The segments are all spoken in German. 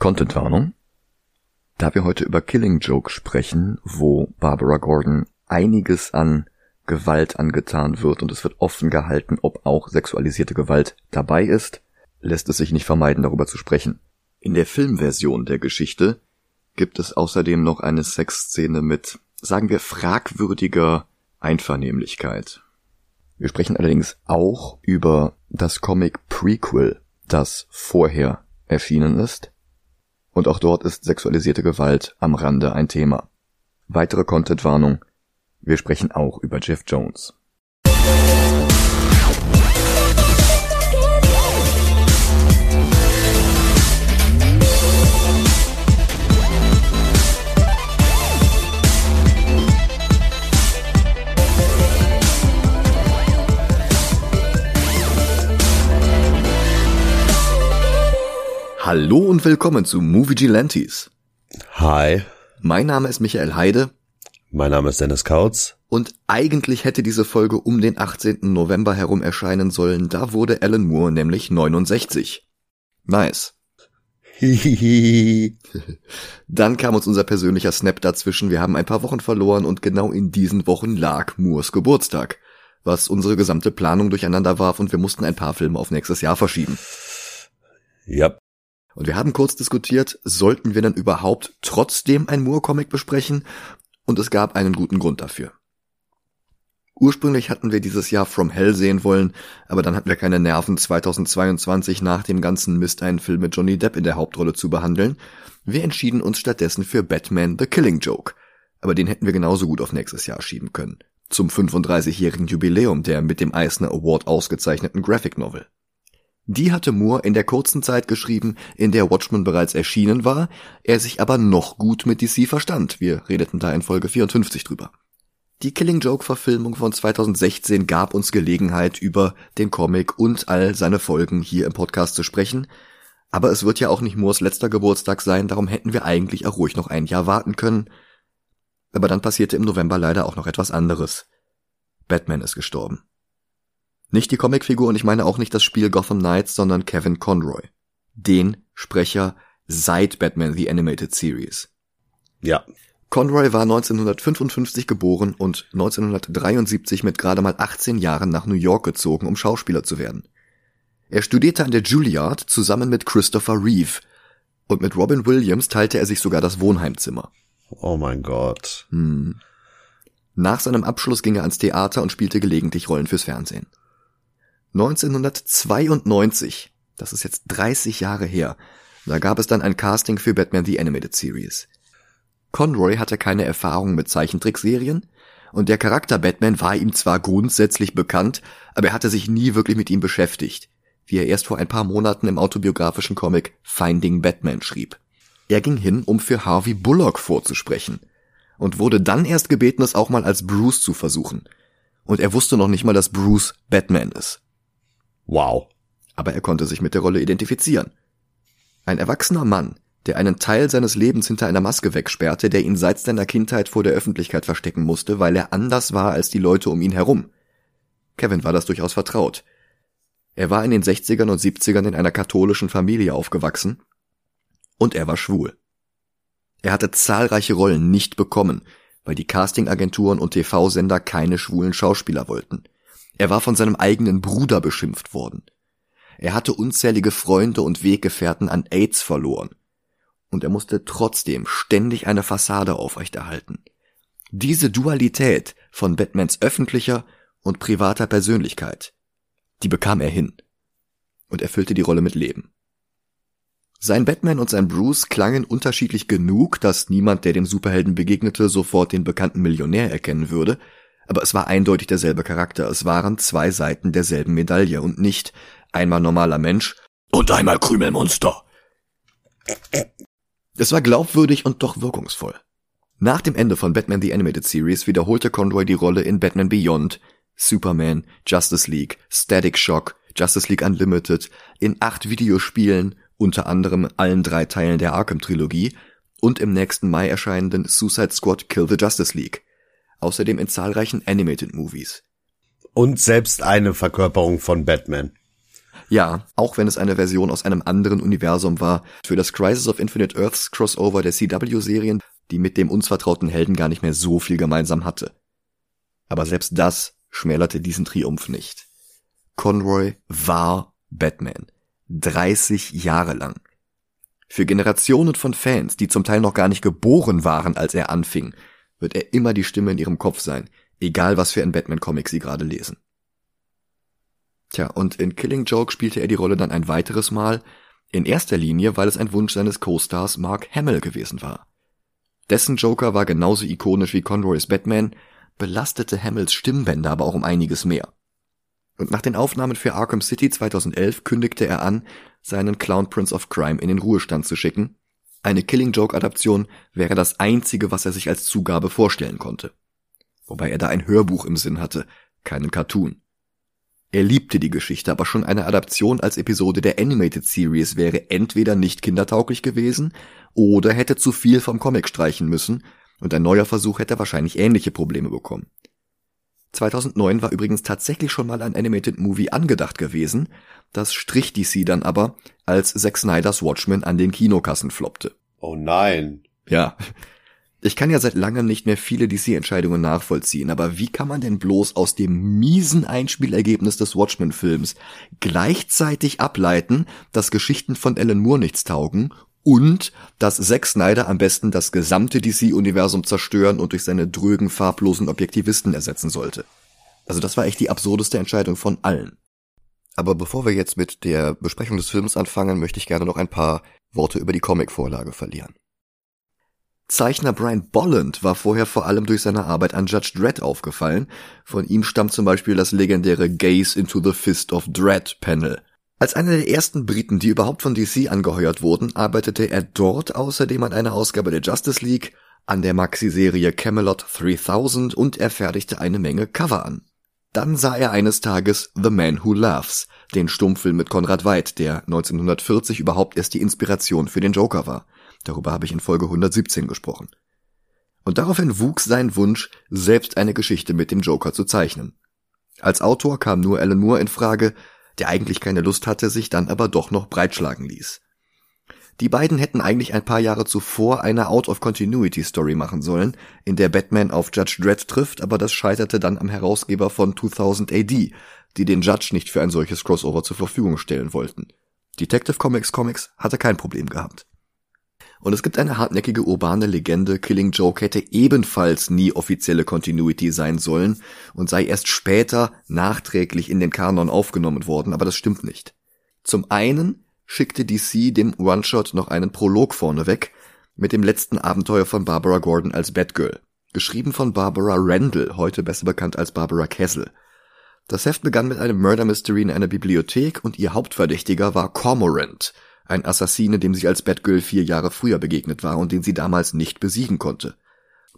Contentwarnung. Da wir heute über Killing Joke sprechen, wo Barbara Gordon einiges an Gewalt angetan wird und es wird offen gehalten, ob auch sexualisierte Gewalt dabei ist, lässt es sich nicht vermeiden, darüber zu sprechen. In der Filmversion der Geschichte gibt es außerdem noch eine Sexszene mit, sagen wir, fragwürdiger Einvernehmlichkeit. Wir sprechen allerdings auch über das Comic Prequel, das vorher erschienen ist. Und auch dort ist sexualisierte Gewalt am Rande ein Thema. Weitere Contentwarnung. Wir sprechen auch über Jeff Jones. Hallo und willkommen zu Movie Gilantes. Hi. Mein Name ist Michael Heide. Mein Name ist Dennis Kautz. Und eigentlich hätte diese Folge um den 18. November herum erscheinen sollen, da wurde Alan Moore nämlich 69. Nice. Dann kam uns unser persönlicher Snap dazwischen, wir haben ein paar Wochen verloren und genau in diesen Wochen lag Moores Geburtstag, was unsere gesamte Planung durcheinander warf und wir mussten ein paar Filme auf nächstes Jahr verschieben. Ja. Und wir haben kurz diskutiert, sollten wir dann überhaupt trotzdem ein Moore-Comic besprechen? Und es gab einen guten Grund dafür. Ursprünglich hatten wir dieses Jahr From Hell sehen wollen, aber dann hatten wir keine Nerven, 2022 nach dem ganzen Mist einen Film mit Johnny Depp in der Hauptrolle zu behandeln. Wir entschieden uns stattdessen für Batman The Killing Joke. Aber den hätten wir genauso gut auf nächstes Jahr schieben können. Zum 35-jährigen Jubiläum der mit dem Eisner Award ausgezeichneten Graphic Novel. Die hatte Moore in der kurzen Zeit geschrieben, in der Watchmen bereits erschienen war, er sich aber noch gut mit DC verstand. Wir redeten da in Folge 54 drüber. Die Killing Joke Verfilmung von 2016 gab uns Gelegenheit, über den Comic und all seine Folgen hier im Podcast zu sprechen. Aber es wird ja auch nicht Moores letzter Geburtstag sein, darum hätten wir eigentlich auch ruhig noch ein Jahr warten können. Aber dann passierte im November leider auch noch etwas anderes. Batman ist gestorben. Nicht die Comicfigur und ich meine auch nicht das Spiel Gotham Knights, sondern Kevin Conroy. Den Sprecher seit Batman The Animated Series. Ja. Conroy war 1955 geboren und 1973 mit gerade mal 18 Jahren nach New York gezogen, um Schauspieler zu werden. Er studierte an der Juilliard zusammen mit Christopher Reeve und mit Robin Williams teilte er sich sogar das Wohnheimzimmer. Oh mein Gott. Hm. Nach seinem Abschluss ging er ans Theater und spielte gelegentlich Rollen fürs Fernsehen. 1992, das ist jetzt 30 Jahre her, da gab es dann ein Casting für Batman The Animated Series. Conroy hatte keine Erfahrung mit Zeichentrickserien und der Charakter Batman war ihm zwar grundsätzlich bekannt, aber er hatte sich nie wirklich mit ihm beschäftigt, wie er erst vor ein paar Monaten im autobiografischen Comic Finding Batman schrieb. Er ging hin, um für Harvey Bullock vorzusprechen und wurde dann erst gebeten, es auch mal als Bruce zu versuchen. Und er wusste noch nicht mal, dass Bruce Batman ist. Wow. Aber er konnte sich mit der Rolle identifizieren. Ein erwachsener Mann, der einen Teil seines Lebens hinter einer Maske wegsperrte, der ihn seit seiner Kindheit vor der Öffentlichkeit verstecken musste, weil er anders war als die Leute um ihn herum. Kevin war das durchaus vertraut. Er war in den 60ern und 70ern in einer katholischen Familie aufgewachsen und er war schwul. Er hatte zahlreiche Rollen nicht bekommen, weil die Castingagenturen und TV-Sender keine schwulen Schauspieler wollten. Er war von seinem eigenen Bruder beschimpft worden. Er hatte unzählige Freunde und Weggefährten an AIDS verloren. Und er musste trotzdem ständig eine Fassade aufrechterhalten. Diese Dualität von Batmans öffentlicher und privater Persönlichkeit, die bekam er hin und erfüllte die Rolle mit Leben. Sein Batman und sein Bruce klangen unterschiedlich genug, dass niemand, der dem Superhelden begegnete, sofort den bekannten Millionär erkennen würde, aber es war eindeutig derselbe Charakter. Es waren zwei Seiten derselben Medaille und nicht einmal normaler Mensch und einmal Krümelmonster. Es war glaubwürdig und doch wirkungsvoll. Nach dem Ende von Batman The Animated Series wiederholte Conroy die Rolle in Batman Beyond, Superman, Justice League, Static Shock, Justice League Unlimited, in acht Videospielen, unter anderem allen drei Teilen der Arkham-Trilogie und im nächsten Mai erscheinenden Suicide Squad Kill the Justice League außerdem in zahlreichen Animated Movies. Und selbst eine Verkörperung von Batman. Ja, auch wenn es eine Version aus einem anderen Universum war, für das Crisis of Infinite Earths Crossover der CW-Serien, die mit dem uns vertrauten Helden gar nicht mehr so viel gemeinsam hatte. Aber selbst das schmälerte diesen Triumph nicht. Conroy war Batman. 30 Jahre lang. Für Generationen von Fans, die zum Teil noch gar nicht geboren waren, als er anfing, wird er immer die Stimme in ihrem Kopf sein, egal was für ein Batman-Comic sie gerade lesen. Tja, und in Killing Joke spielte er die Rolle dann ein weiteres Mal, in erster Linie, weil es ein Wunsch seines Co-Stars Mark Hamill gewesen war. Dessen Joker war genauso ikonisch wie Conroys Batman, belastete Hamills Stimmbänder aber auch um einiges mehr. Und nach den Aufnahmen für Arkham City 2011 kündigte er an, seinen Clown Prince of Crime in den Ruhestand zu schicken. Eine Killing Joke Adaption wäre das einzige, was er sich als Zugabe vorstellen konnte. Wobei er da ein Hörbuch im Sinn hatte, keinen Cartoon. Er liebte die Geschichte, aber schon eine Adaption als Episode der Animated Series wäre entweder nicht kindertauglich gewesen oder hätte zu viel vom Comic streichen müssen und ein neuer Versuch hätte wahrscheinlich ähnliche Probleme bekommen. 2009 war übrigens tatsächlich schon mal ein Animated Movie angedacht gewesen, das strich DC dann aber, als Zack Snyders Watchmen an den Kinokassen floppte. Oh nein. Ja, ich kann ja seit langem nicht mehr viele DC-Entscheidungen nachvollziehen, aber wie kann man denn bloß aus dem miesen Einspielergebnis des Watchmen-Films gleichzeitig ableiten, dass Geschichten von Alan Moore nichts taugen und dass Zack Snyder am besten das gesamte DC-Universum zerstören und durch seine drögen, farblosen Objektivisten ersetzen sollte? Also das war echt die absurdeste Entscheidung von allen. Aber bevor wir jetzt mit der Besprechung des Films anfangen, möchte ich gerne noch ein paar Worte über die Comic-Vorlage verlieren. Zeichner Brian Bolland war vorher vor allem durch seine Arbeit an Judge Dredd aufgefallen. Von ihm stammt zum Beispiel das legendäre Gaze into the Fist of Dread Panel. Als einer der ersten Briten, die überhaupt von DC angeheuert wurden, arbeitete er dort außerdem an einer Ausgabe der Justice League, an der Maxi-Serie Camelot 3000 und er fertigte eine Menge Cover an. Dann sah er eines Tages The Man Who Laughs, den Stummfilm mit Konrad Veidt, der 1940 überhaupt erst die Inspiration für den Joker war. Darüber habe ich in Folge 117 gesprochen. Und daraufhin wuchs sein Wunsch, selbst eine Geschichte mit dem Joker zu zeichnen. Als Autor kam nur Alan Moore in Frage, der eigentlich keine Lust hatte, sich dann aber doch noch breitschlagen ließ. Die beiden hätten eigentlich ein paar Jahre zuvor eine Out-of-Continuity-Story machen sollen, in der Batman auf Judge Dredd trifft, aber das scheiterte dann am Herausgeber von 2000 AD, die den Judge nicht für ein solches Crossover zur Verfügung stellen wollten. Detective Comics Comics hatte kein Problem gehabt. Und es gibt eine hartnäckige urbane Legende, Killing Joke hätte ebenfalls nie offizielle Continuity sein sollen und sei erst später nachträglich in den Kanon aufgenommen worden, aber das stimmt nicht. Zum einen schickte DC dem One-Shot noch einen Prolog vorneweg mit dem letzten Abenteuer von Barbara Gordon als Batgirl, geschrieben von Barbara Randall, heute besser bekannt als Barbara Kessel. Das Heft begann mit einem Murder Mystery in einer Bibliothek und ihr Hauptverdächtiger war Cormorant, ein Assassine, dem sie als Batgirl vier Jahre früher begegnet war und den sie damals nicht besiegen konnte.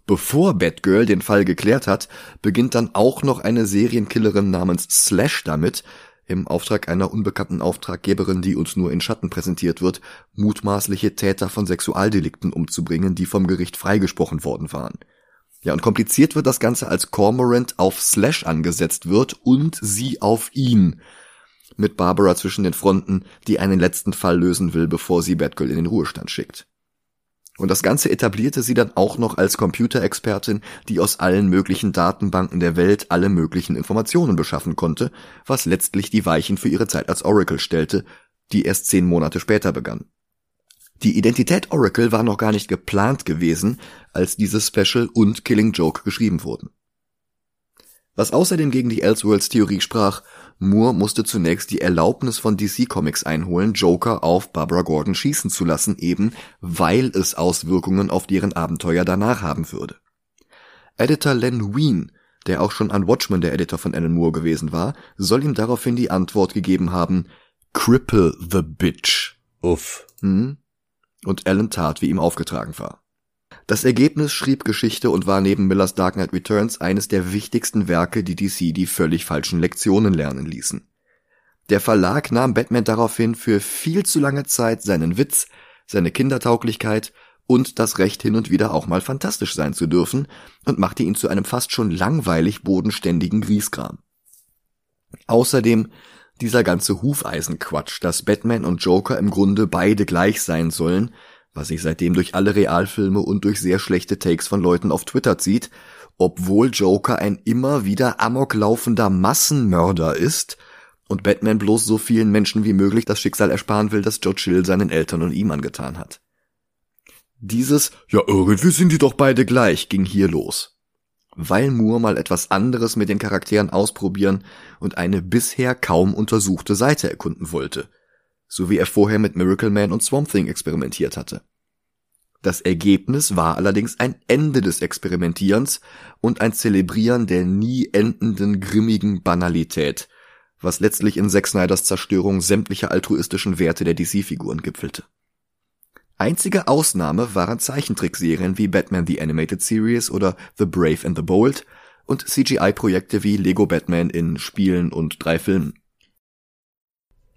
Bevor Batgirl den Fall geklärt hat, beginnt dann auch noch eine Serienkillerin namens Slash damit, im Auftrag einer unbekannten Auftraggeberin, die uns nur in Schatten präsentiert wird, mutmaßliche Täter von Sexualdelikten umzubringen, die vom Gericht freigesprochen worden waren. Ja, und kompliziert wird das Ganze, als Cormorant auf Slash angesetzt wird und sie auf ihn mit Barbara zwischen den Fronten, die einen letzten Fall lösen will, bevor sie Batgirl in den Ruhestand schickt. Und das Ganze etablierte sie dann auch noch als Computerexpertin, die aus allen möglichen Datenbanken der Welt alle möglichen Informationen beschaffen konnte, was letztlich die Weichen für ihre Zeit als Oracle stellte, die erst zehn Monate später begann. Die Identität Oracle war noch gar nicht geplant gewesen, als dieses Special und Killing Joke geschrieben wurden. Was außerdem gegen die Elseworlds Theorie sprach, Moore musste zunächst die Erlaubnis von DC Comics einholen, Joker auf Barbara Gordon schießen zu lassen, eben weil es Auswirkungen auf deren Abenteuer danach haben würde. Editor Len Wein, der auch schon an Watchmen der Editor von Alan Moore gewesen war, soll ihm daraufhin die Antwort gegeben haben, Cripple the Bitch. Uff. Hm? Und Alan tat, wie ihm aufgetragen war. Das Ergebnis schrieb Geschichte und war neben Millers Dark Knight Returns eines der wichtigsten Werke, die DC die völlig falschen Lektionen lernen ließen. Der Verlag nahm Batman daraufhin für viel zu lange Zeit seinen Witz, seine Kindertauglichkeit und das Recht hin und wieder auch mal fantastisch sein zu dürfen und machte ihn zu einem fast schon langweilig bodenständigen Griesgram. Außerdem dieser ganze Hufeisenquatsch, dass Batman und Joker im Grunde beide gleich sein sollen, was sich seitdem durch alle Realfilme und durch sehr schlechte Takes von Leuten auf Twitter zieht, obwohl Joker ein immer wieder amoklaufender Massenmörder ist und Batman bloß so vielen Menschen wie möglich das Schicksal ersparen will, das Joe Chill seinen Eltern und ihm angetan hat. Dieses, ja irgendwie sind die doch beide gleich, ging hier los. Weil Moore mal etwas anderes mit den Charakteren ausprobieren und eine bisher kaum untersuchte Seite erkunden wollte, so wie er vorher mit Miracle Man und Swamp Thing experimentiert hatte. Das Ergebnis war allerdings ein Ende des Experimentierens und ein Zelebrieren der nie endenden grimmigen Banalität, was letztlich in Zack Snyders Zerstörung sämtlicher altruistischen Werte der DC-Figuren gipfelte. Einzige Ausnahme waren Zeichentrickserien wie Batman the Animated Series oder The Brave and the Bold und CGI-Projekte wie Lego Batman in Spielen und drei Filmen.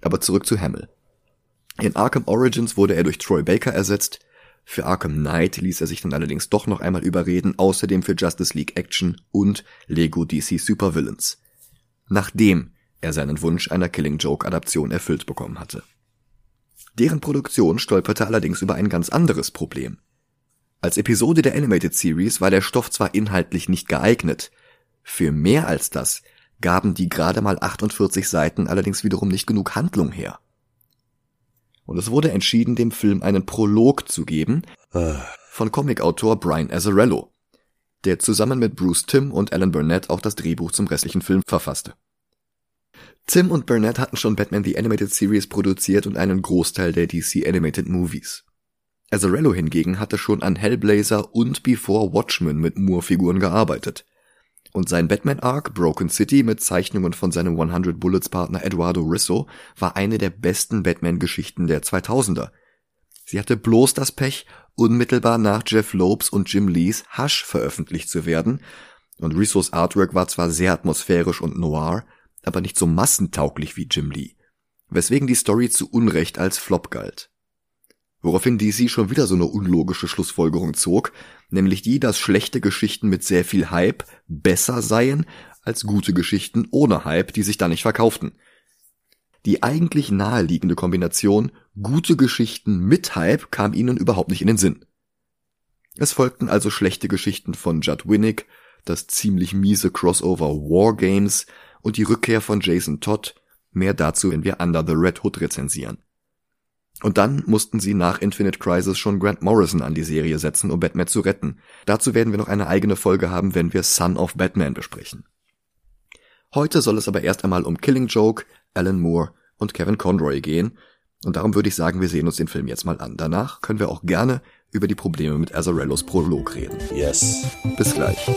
Aber zurück zu Hamill. In Arkham Origins wurde er durch Troy Baker ersetzt, für Arkham Knight ließ er sich dann allerdings doch noch einmal überreden, außerdem für Justice League Action und Lego DC Supervillains. Nachdem er seinen Wunsch einer Killing Joke Adaption erfüllt bekommen hatte. Deren Produktion stolperte allerdings über ein ganz anderes Problem. Als Episode der Animated Series war der Stoff zwar inhaltlich nicht geeignet, für mehr als das gaben die gerade mal 48 Seiten allerdings wiederum nicht genug Handlung her und es wurde entschieden, dem Film einen Prolog zu geben von Comicautor Brian Azzarello, der zusammen mit Bruce Timm und Alan Burnett auch das Drehbuch zum restlichen Film verfasste. Tim und Burnett hatten schon Batman the Animated Series produziert und einen Großteil der DC Animated Movies. Azzarello hingegen hatte schon an Hellblazer und Before Watchmen mit Moore-Figuren gearbeitet und sein Batman-Arc Broken City mit Zeichnungen von seinem 100 Bullets Partner Eduardo Risso war eine der besten Batman-Geschichten der 2000er. Sie hatte bloß das Pech, unmittelbar nach Jeff Lopes und Jim Lees Hush veröffentlicht zu werden, und Rissos Artwork war zwar sehr atmosphärisch und noir, aber nicht so massentauglich wie Jim Lee, weswegen die Story zu Unrecht als Flop galt woraufhin DC schon wieder so eine unlogische Schlussfolgerung zog, nämlich die, dass schlechte Geschichten mit sehr viel Hype besser seien als gute Geschichten ohne Hype, die sich dann nicht verkauften. Die eigentlich naheliegende Kombination gute Geschichten mit Hype kam ihnen überhaupt nicht in den Sinn. Es folgten also schlechte Geschichten von Judd Winnick, das ziemlich miese Crossover War Games und die Rückkehr von Jason Todd, mehr dazu, wenn wir Under the Red Hood rezensieren. Und dann mussten sie nach Infinite Crisis schon Grant Morrison an die Serie setzen, um Batman zu retten. Dazu werden wir noch eine eigene Folge haben, wenn wir Son of Batman besprechen. Heute soll es aber erst einmal um Killing Joke, Alan Moore und Kevin Conroy gehen. Und darum würde ich sagen, wir sehen uns den Film jetzt mal an. Danach können wir auch gerne über die Probleme mit Azzarellos Prolog reden. Yes. Bis gleich.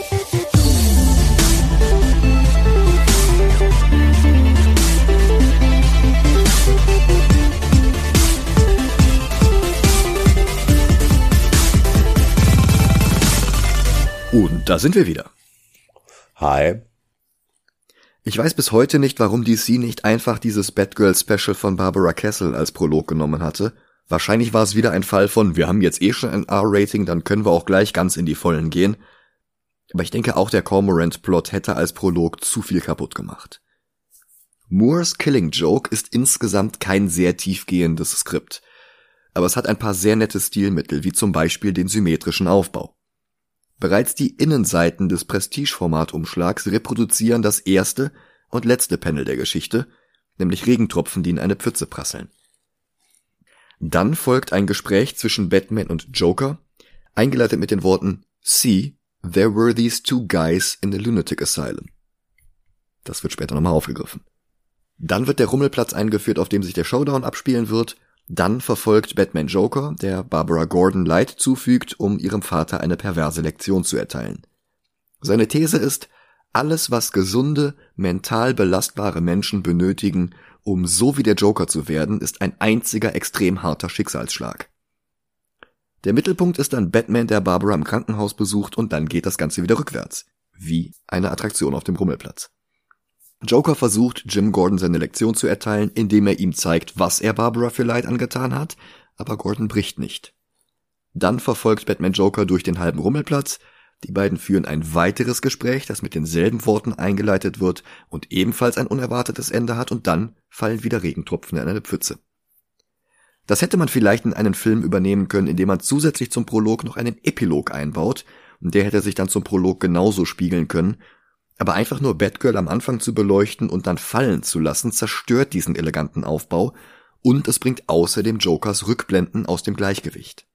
Und da sind wir wieder. Hi. Ich weiß bis heute nicht, warum DC nicht einfach dieses Batgirl Special von Barbara Castle als Prolog genommen hatte. Wahrscheinlich war es wieder ein Fall von, wir haben jetzt eh schon ein R-Rating, dann können wir auch gleich ganz in die Vollen gehen. Aber ich denke auch der Cormorant-Plot hätte als Prolog zu viel kaputt gemacht. Moores Killing Joke ist insgesamt kein sehr tiefgehendes Skript. Aber es hat ein paar sehr nette Stilmittel, wie zum Beispiel den symmetrischen Aufbau. Bereits die Innenseiten des Prestige-Formatumschlags reproduzieren das erste und letzte Panel der Geschichte, nämlich Regentropfen, die in eine Pfütze prasseln. Dann folgt ein Gespräch zwischen Batman und Joker, eingeleitet mit den Worten See, there were these two guys in the lunatic asylum. Das wird später nochmal aufgegriffen. Dann wird der Rummelplatz eingeführt, auf dem sich der Showdown abspielen wird dann verfolgt Batman Joker, der Barbara Gordon Leid zufügt, um ihrem Vater eine perverse Lektion zu erteilen. Seine These ist, alles, was gesunde, mental belastbare Menschen benötigen, um so wie der Joker zu werden, ist ein einziger extrem harter Schicksalsschlag. Der Mittelpunkt ist dann Batman, der Barbara im Krankenhaus besucht und dann geht das Ganze wieder rückwärts. Wie eine Attraktion auf dem Rummelplatz. Joker versucht, Jim Gordon seine Lektion zu erteilen, indem er ihm zeigt, was er Barbara für Leid angetan hat, aber Gordon bricht nicht. Dann verfolgt Batman Joker durch den halben Rummelplatz, Die beiden führen ein weiteres Gespräch, das mit denselben Worten eingeleitet wird und ebenfalls ein unerwartetes Ende hat und dann fallen wieder Regentropfen in eine Pfütze. Das hätte man vielleicht in einen Film übernehmen können, indem man zusätzlich zum Prolog noch einen Epilog einbaut, und der hätte sich dann zum Prolog genauso spiegeln können, aber einfach nur Batgirl am Anfang zu beleuchten und dann fallen zu lassen, zerstört diesen eleganten Aufbau und es bringt außerdem Jokers Rückblenden aus dem Gleichgewicht.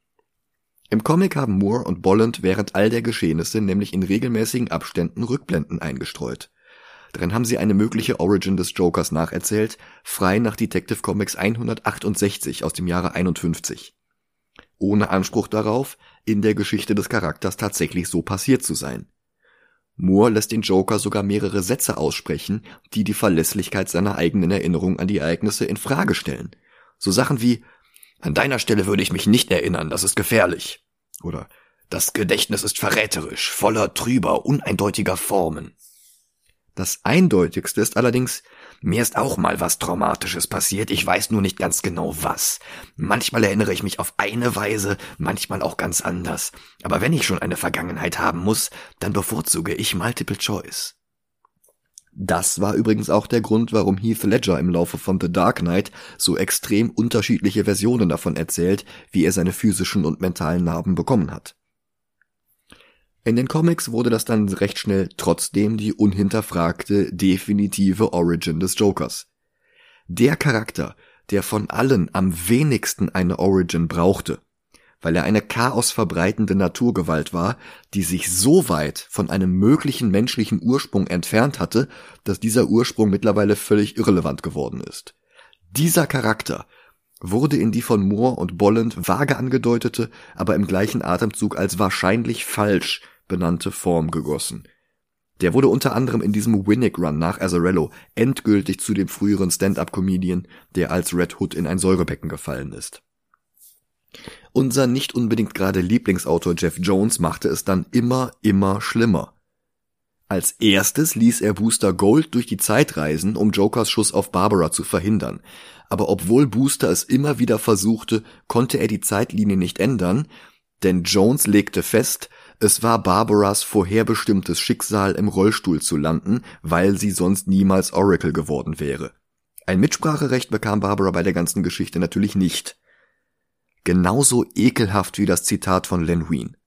Im Comic haben Moore und Bolland während all der Geschehnisse nämlich in regelmäßigen Abständen Rückblenden eingestreut. Darin haben sie eine mögliche Origin des Jokers nacherzählt, frei nach Detective Comics 168 aus dem Jahre 51. Ohne Anspruch darauf, in der Geschichte des Charakters tatsächlich so passiert zu sein. Moore lässt den Joker sogar mehrere Sätze aussprechen, die die Verlässlichkeit seiner eigenen Erinnerung an die Ereignisse in Frage stellen. So Sachen wie An deiner Stelle würde ich mich nicht erinnern, das ist gefährlich. Oder das Gedächtnis ist verräterisch, voller trüber, uneindeutiger Formen. Das Eindeutigste ist allerdings, mir ist auch mal was Traumatisches passiert, ich weiß nur nicht ganz genau was. Manchmal erinnere ich mich auf eine Weise, manchmal auch ganz anders. Aber wenn ich schon eine Vergangenheit haben muss, dann bevorzuge ich Multiple Choice. Das war übrigens auch der Grund, warum Heath Ledger im Laufe von The Dark Knight so extrem unterschiedliche Versionen davon erzählt, wie er seine physischen und mentalen Narben bekommen hat. In den Comics wurde das dann recht schnell trotzdem die unhinterfragte, definitive Origin des Jokers. Der Charakter, der von allen am wenigsten eine Origin brauchte, weil er eine chaosverbreitende Naturgewalt war, die sich so weit von einem möglichen menschlichen Ursprung entfernt hatte, dass dieser Ursprung mittlerweile völlig irrelevant geworden ist. Dieser Charakter wurde in die von Moore und Bolland vage angedeutete, aber im gleichen Atemzug als wahrscheinlich falsch benannte Form gegossen. Der wurde unter anderem in diesem Winnick Run nach Azarello endgültig zu dem früheren Stand-up-Comedian, der als Red Hood in ein Säurebecken gefallen ist. Unser nicht unbedingt gerade Lieblingsautor Jeff Jones machte es dann immer, immer schlimmer. Als erstes ließ er Booster Gold durch die Zeit reisen, um Jokers Schuss auf Barbara zu verhindern. Aber obwohl Booster es immer wieder versuchte, konnte er die Zeitlinie nicht ändern, denn Jones legte fest, es war Barbaras vorherbestimmtes Schicksal, im Rollstuhl zu landen, weil sie sonst niemals Oracle geworden wäre. Ein Mitspracherecht bekam Barbara bei der ganzen Geschichte natürlich nicht. Genauso ekelhaft wie das Zitat von Len Wein.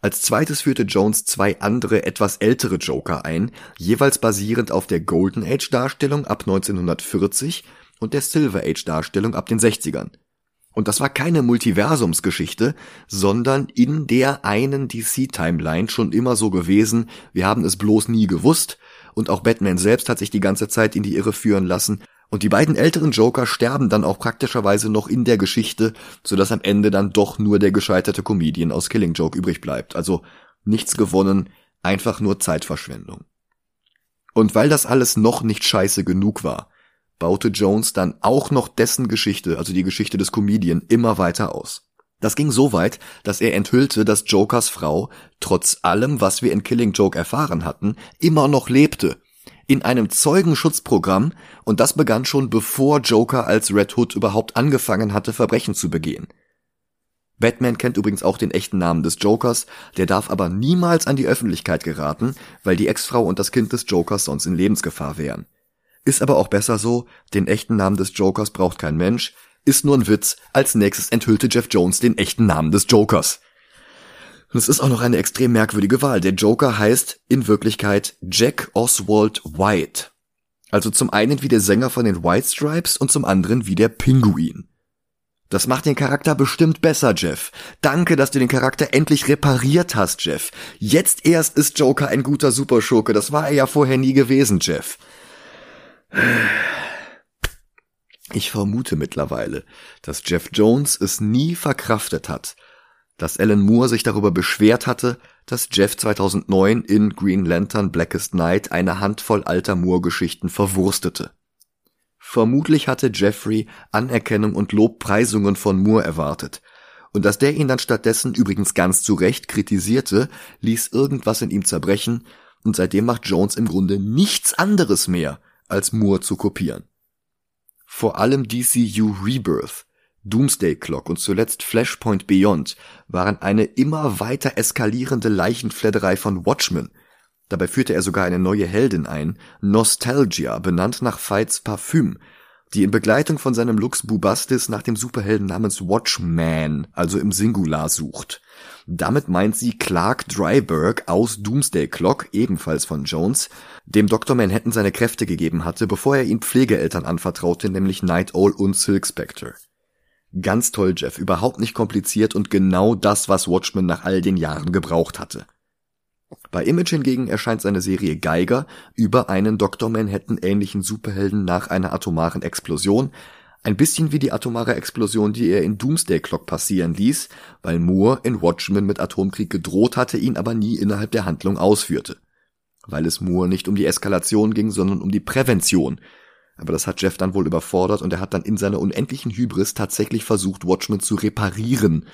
Als zweites führte Jones zwei andere, etwas ältere Joker ein, jeweils basierend auf der Golden Age Darstellung ab 1940 und der Silver Age Darstellung ab den 60ern. Und das war keine Multiversumsgeschichte, sondern in der einen DC-Timeline schon immer so gewesen, wir haben es bloß nie gewusst, und auch Batman selbst hat sich die ganze Zeit in die Irre führen lassen, und die beiden älteren Joker sterben dann auch praktischerweise noch in der Geschichte, so dass am Ende dann doch nur der gescheiterte Comedian aus Killing Joke übrig bleibt. Also nichts gewonnen, einfach nur Zeitverschwendung. Und weil das alles noch nicht scheiße genug war, baute Jones dann auch noch dessen Geschichte, also die Geschichte des Comedian, immer weiter aus. Das ging so weit, dass er enthüllte, dass Jokers Frau, trotz allem, was wir in Killing Joke erfahren hatten, immer noch lebte. In einem Zeugenschutzprogramm, und das begann schon bevor Joker als Red Hood überhaupt angefangen hatte, Verbrechen zu begehen. Batman kennt übrigens auch den echten Namen des Jokers, der darf aber niemals an die Öffentlichkeit geraten, weil die Ex-Frau und das Kind des Jokers sonst in Lebensgefahr wären. Ist aber auch besser so, den echten Namen des Jokers braucht kein Mensch, ist nur ein Witz, als nächstes enthüllte Jeff Jones den echten Namen des Jokers. Und es ist auch noch eine extrem merkwürdige Wahl. Der Joker heißt in Wirklichkeit Jack Oswald White. Also zum einen wie der Sänger von den White Stripes und zum anderen wie der Pinguin. Das macht den Charakter bestimmt besser, Jeff. Danke, dass du den Charakter endlich repariert hast, Jeff. Jetzt erst ist Joker ein guter Superschurke. Das war er ja vorher nie gewesen, Jeff. Ich vermute mittlerweile, dass Jeff Jones es nie verkraftet hat, dass Alan Moore sich darüber beschwert hatte, dass Jeff 2009 in Green Lantern Blackest Night eine Handvoll alter Moore-Geschichten verwurstete. Vermutlich hatte Jeffrey Anerkennung und Lobpreisungen von Moore erwartet, und dass der ihn dann stattdessen übrigens ganz zu Recht kritisierte, ließ irgendwas in ihm zerbrechen, und seitdem macht Jones im Grunde nichts anderes mehr, als Moore zu kopieren. Vor allem DCU Rebirth Doomsday Clock und zuletzt Flashpoint Beyond waren eine immer weiter eskalierende Leichenfledderei von Watchmen. Dabei führte er sogar eine neue Heldin ein, Nostalgia, benannt nach Fights Parfüm, die in Begleitung von seinem Lux Bubastis nach dem Superhelden namens Watchman, also im Singular, sucht. Damit meint sie Clark Dryberg aus Doomsday Clock, ebenfalls von Jones, dem Dr. Manhattan seine Kräfte gegeben hatte, bevor er ihn Pflegeeltern anvertraute, nämlich Night Owl und Silk Spectre. Ganz toll, Jeff, überhaupt nicht kompliziert und genau das, was Watchmen nach all den Jahren gebraucht hatte. Bei Image hingegen erscheint seine Serie Geiger über einen Dr. Manhattan ähnlichen Superhelden nach einer atomaren Explosion, ein bisschen wie die atomare Explosion, die er in Doomsday Clock passieren ließ, weil Moore in Watchmen mit Atomkrieg gedroht hatte, ihn aber nie innerhalb der Handlung ausführte. Weil es Moore nicht um die Eskalation ging, sondern um die Prävention, aber das hat Jeff dann wohl überfordert und er hat dann in seiner unendlichen Hybris tatsächlich versucht, Watchmen zu reparieren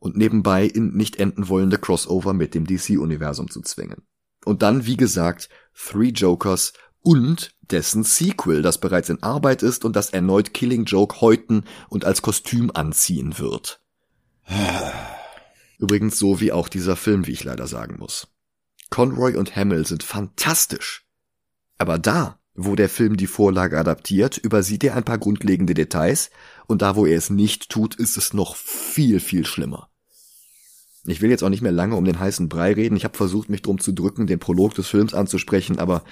und nebenbei in nicht enden wollende Crossover mit dem DC-Universum zu zwingen. Und dann, wie gesagt, Three Jokers und dessen Sequel, das bereits in Arbeit ist und das erneut Killing Joke häuten und als Kostüm anziehen wird. Übrigens so wie auch dieser Film, wie ich leider sagen muss. Conroy und Hamill sind fantastisch. Aber da wo der Film die Vorlage adaptiert, übersieht er ein paar grundlegende Details und da, wo er es nicht tut, ist es noch viel, viel schlimmer. Ich will jetzt auch nicht mehr lange um den heißen Brei reden. Ich habe versucht, mich drum zu drücken, den Prolog des Films anzusprechen, aber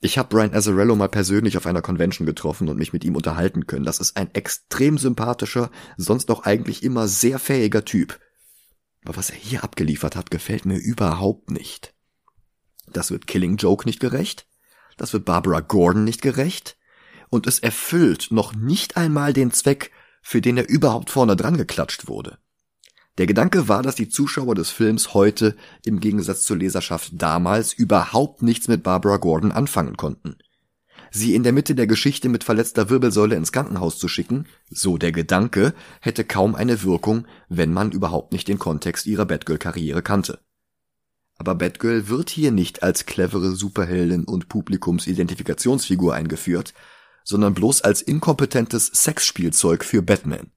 ich habe Brian Azzarello mal persönlich auf einer Convention getroffen und mich mit ihm unterhalten können. Das ist ein extrem sympathischer, sonst auch eigentlich immer sehr fähiger Typ. Aber was er hier abgeliefert hat, gefällt mir überhaupt nicht. Das wird Killing Joke nicht gerecht. Das wird Barbara Gordon nicht gerecht. Und es erfüllt noch nicht einmal den Zweck, für den er überhaupt vorne dran geklatscht wurde. Der Gedanke war, dass die Zuschauer des Films heute im Gegensatz zur Leserschaft damals überhaupt nichts mit Barbara Gordon anfangen konnten. Sie in der Mitte der Geschichte mit verletzter Wirbelsäule ins Krankenhaus zu schicken, so der Gedanke, hätte kaum eine Wirkung, wenn man überhaupt nicht den Kontext ihrer Batgirl-Karriere kannte. Aber Batgirl wird hier nicht als clevere Superheldin und Publikumsidentifikationsfigur eingeführt, sondern bloß als inkompetentes Sexspielzeug für Batman.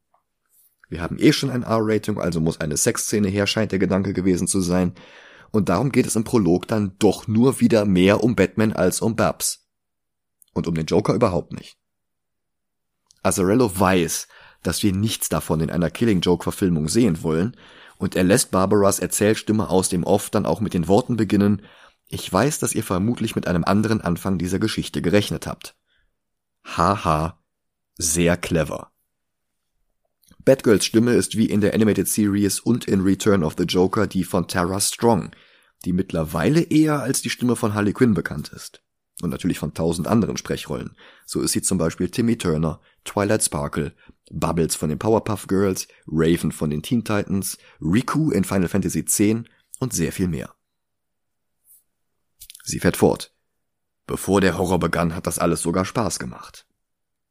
Wir haben eh schon ein R-Rating, also muss eine Sexszene her, scheint der Gedanke gewesen zu sein. Und darum geht es im Prolog dann doch nur wieder mehr um Batman als um Babs. Und um den Joker überhaupt nicht. Azarello weiß, dass wir nichts davon in einer Killing Joke Verfilmung sehen wollen und er lässt Barbaras Erzählstimme aus dem Off dann auch mit den Worten beginnen, ich weiß, dass ihr vermutlich mit einem anderen Anfang dieser Geschichte gerechnet habt. Haha, sehr clever. Batgirls Stimme ist wie in der Animated Series und in Return of the Joker die von Tara Strong, die mittlerweile eher als die Stimme von Harley Quinn bekannt ist. Und natürlich von tausend anderen Sprechrollen. So ist sie zum Beispiel Timmy Turner, Twilight Sparkle, Bubbles von den Powerpuff Girls, Raven von den Teen Titans, Riku in Final Fantasy X und sehr viel mehr. Sie fährt fort. Bevor der Horror begann, hat das alles sogar Spaß gemacht.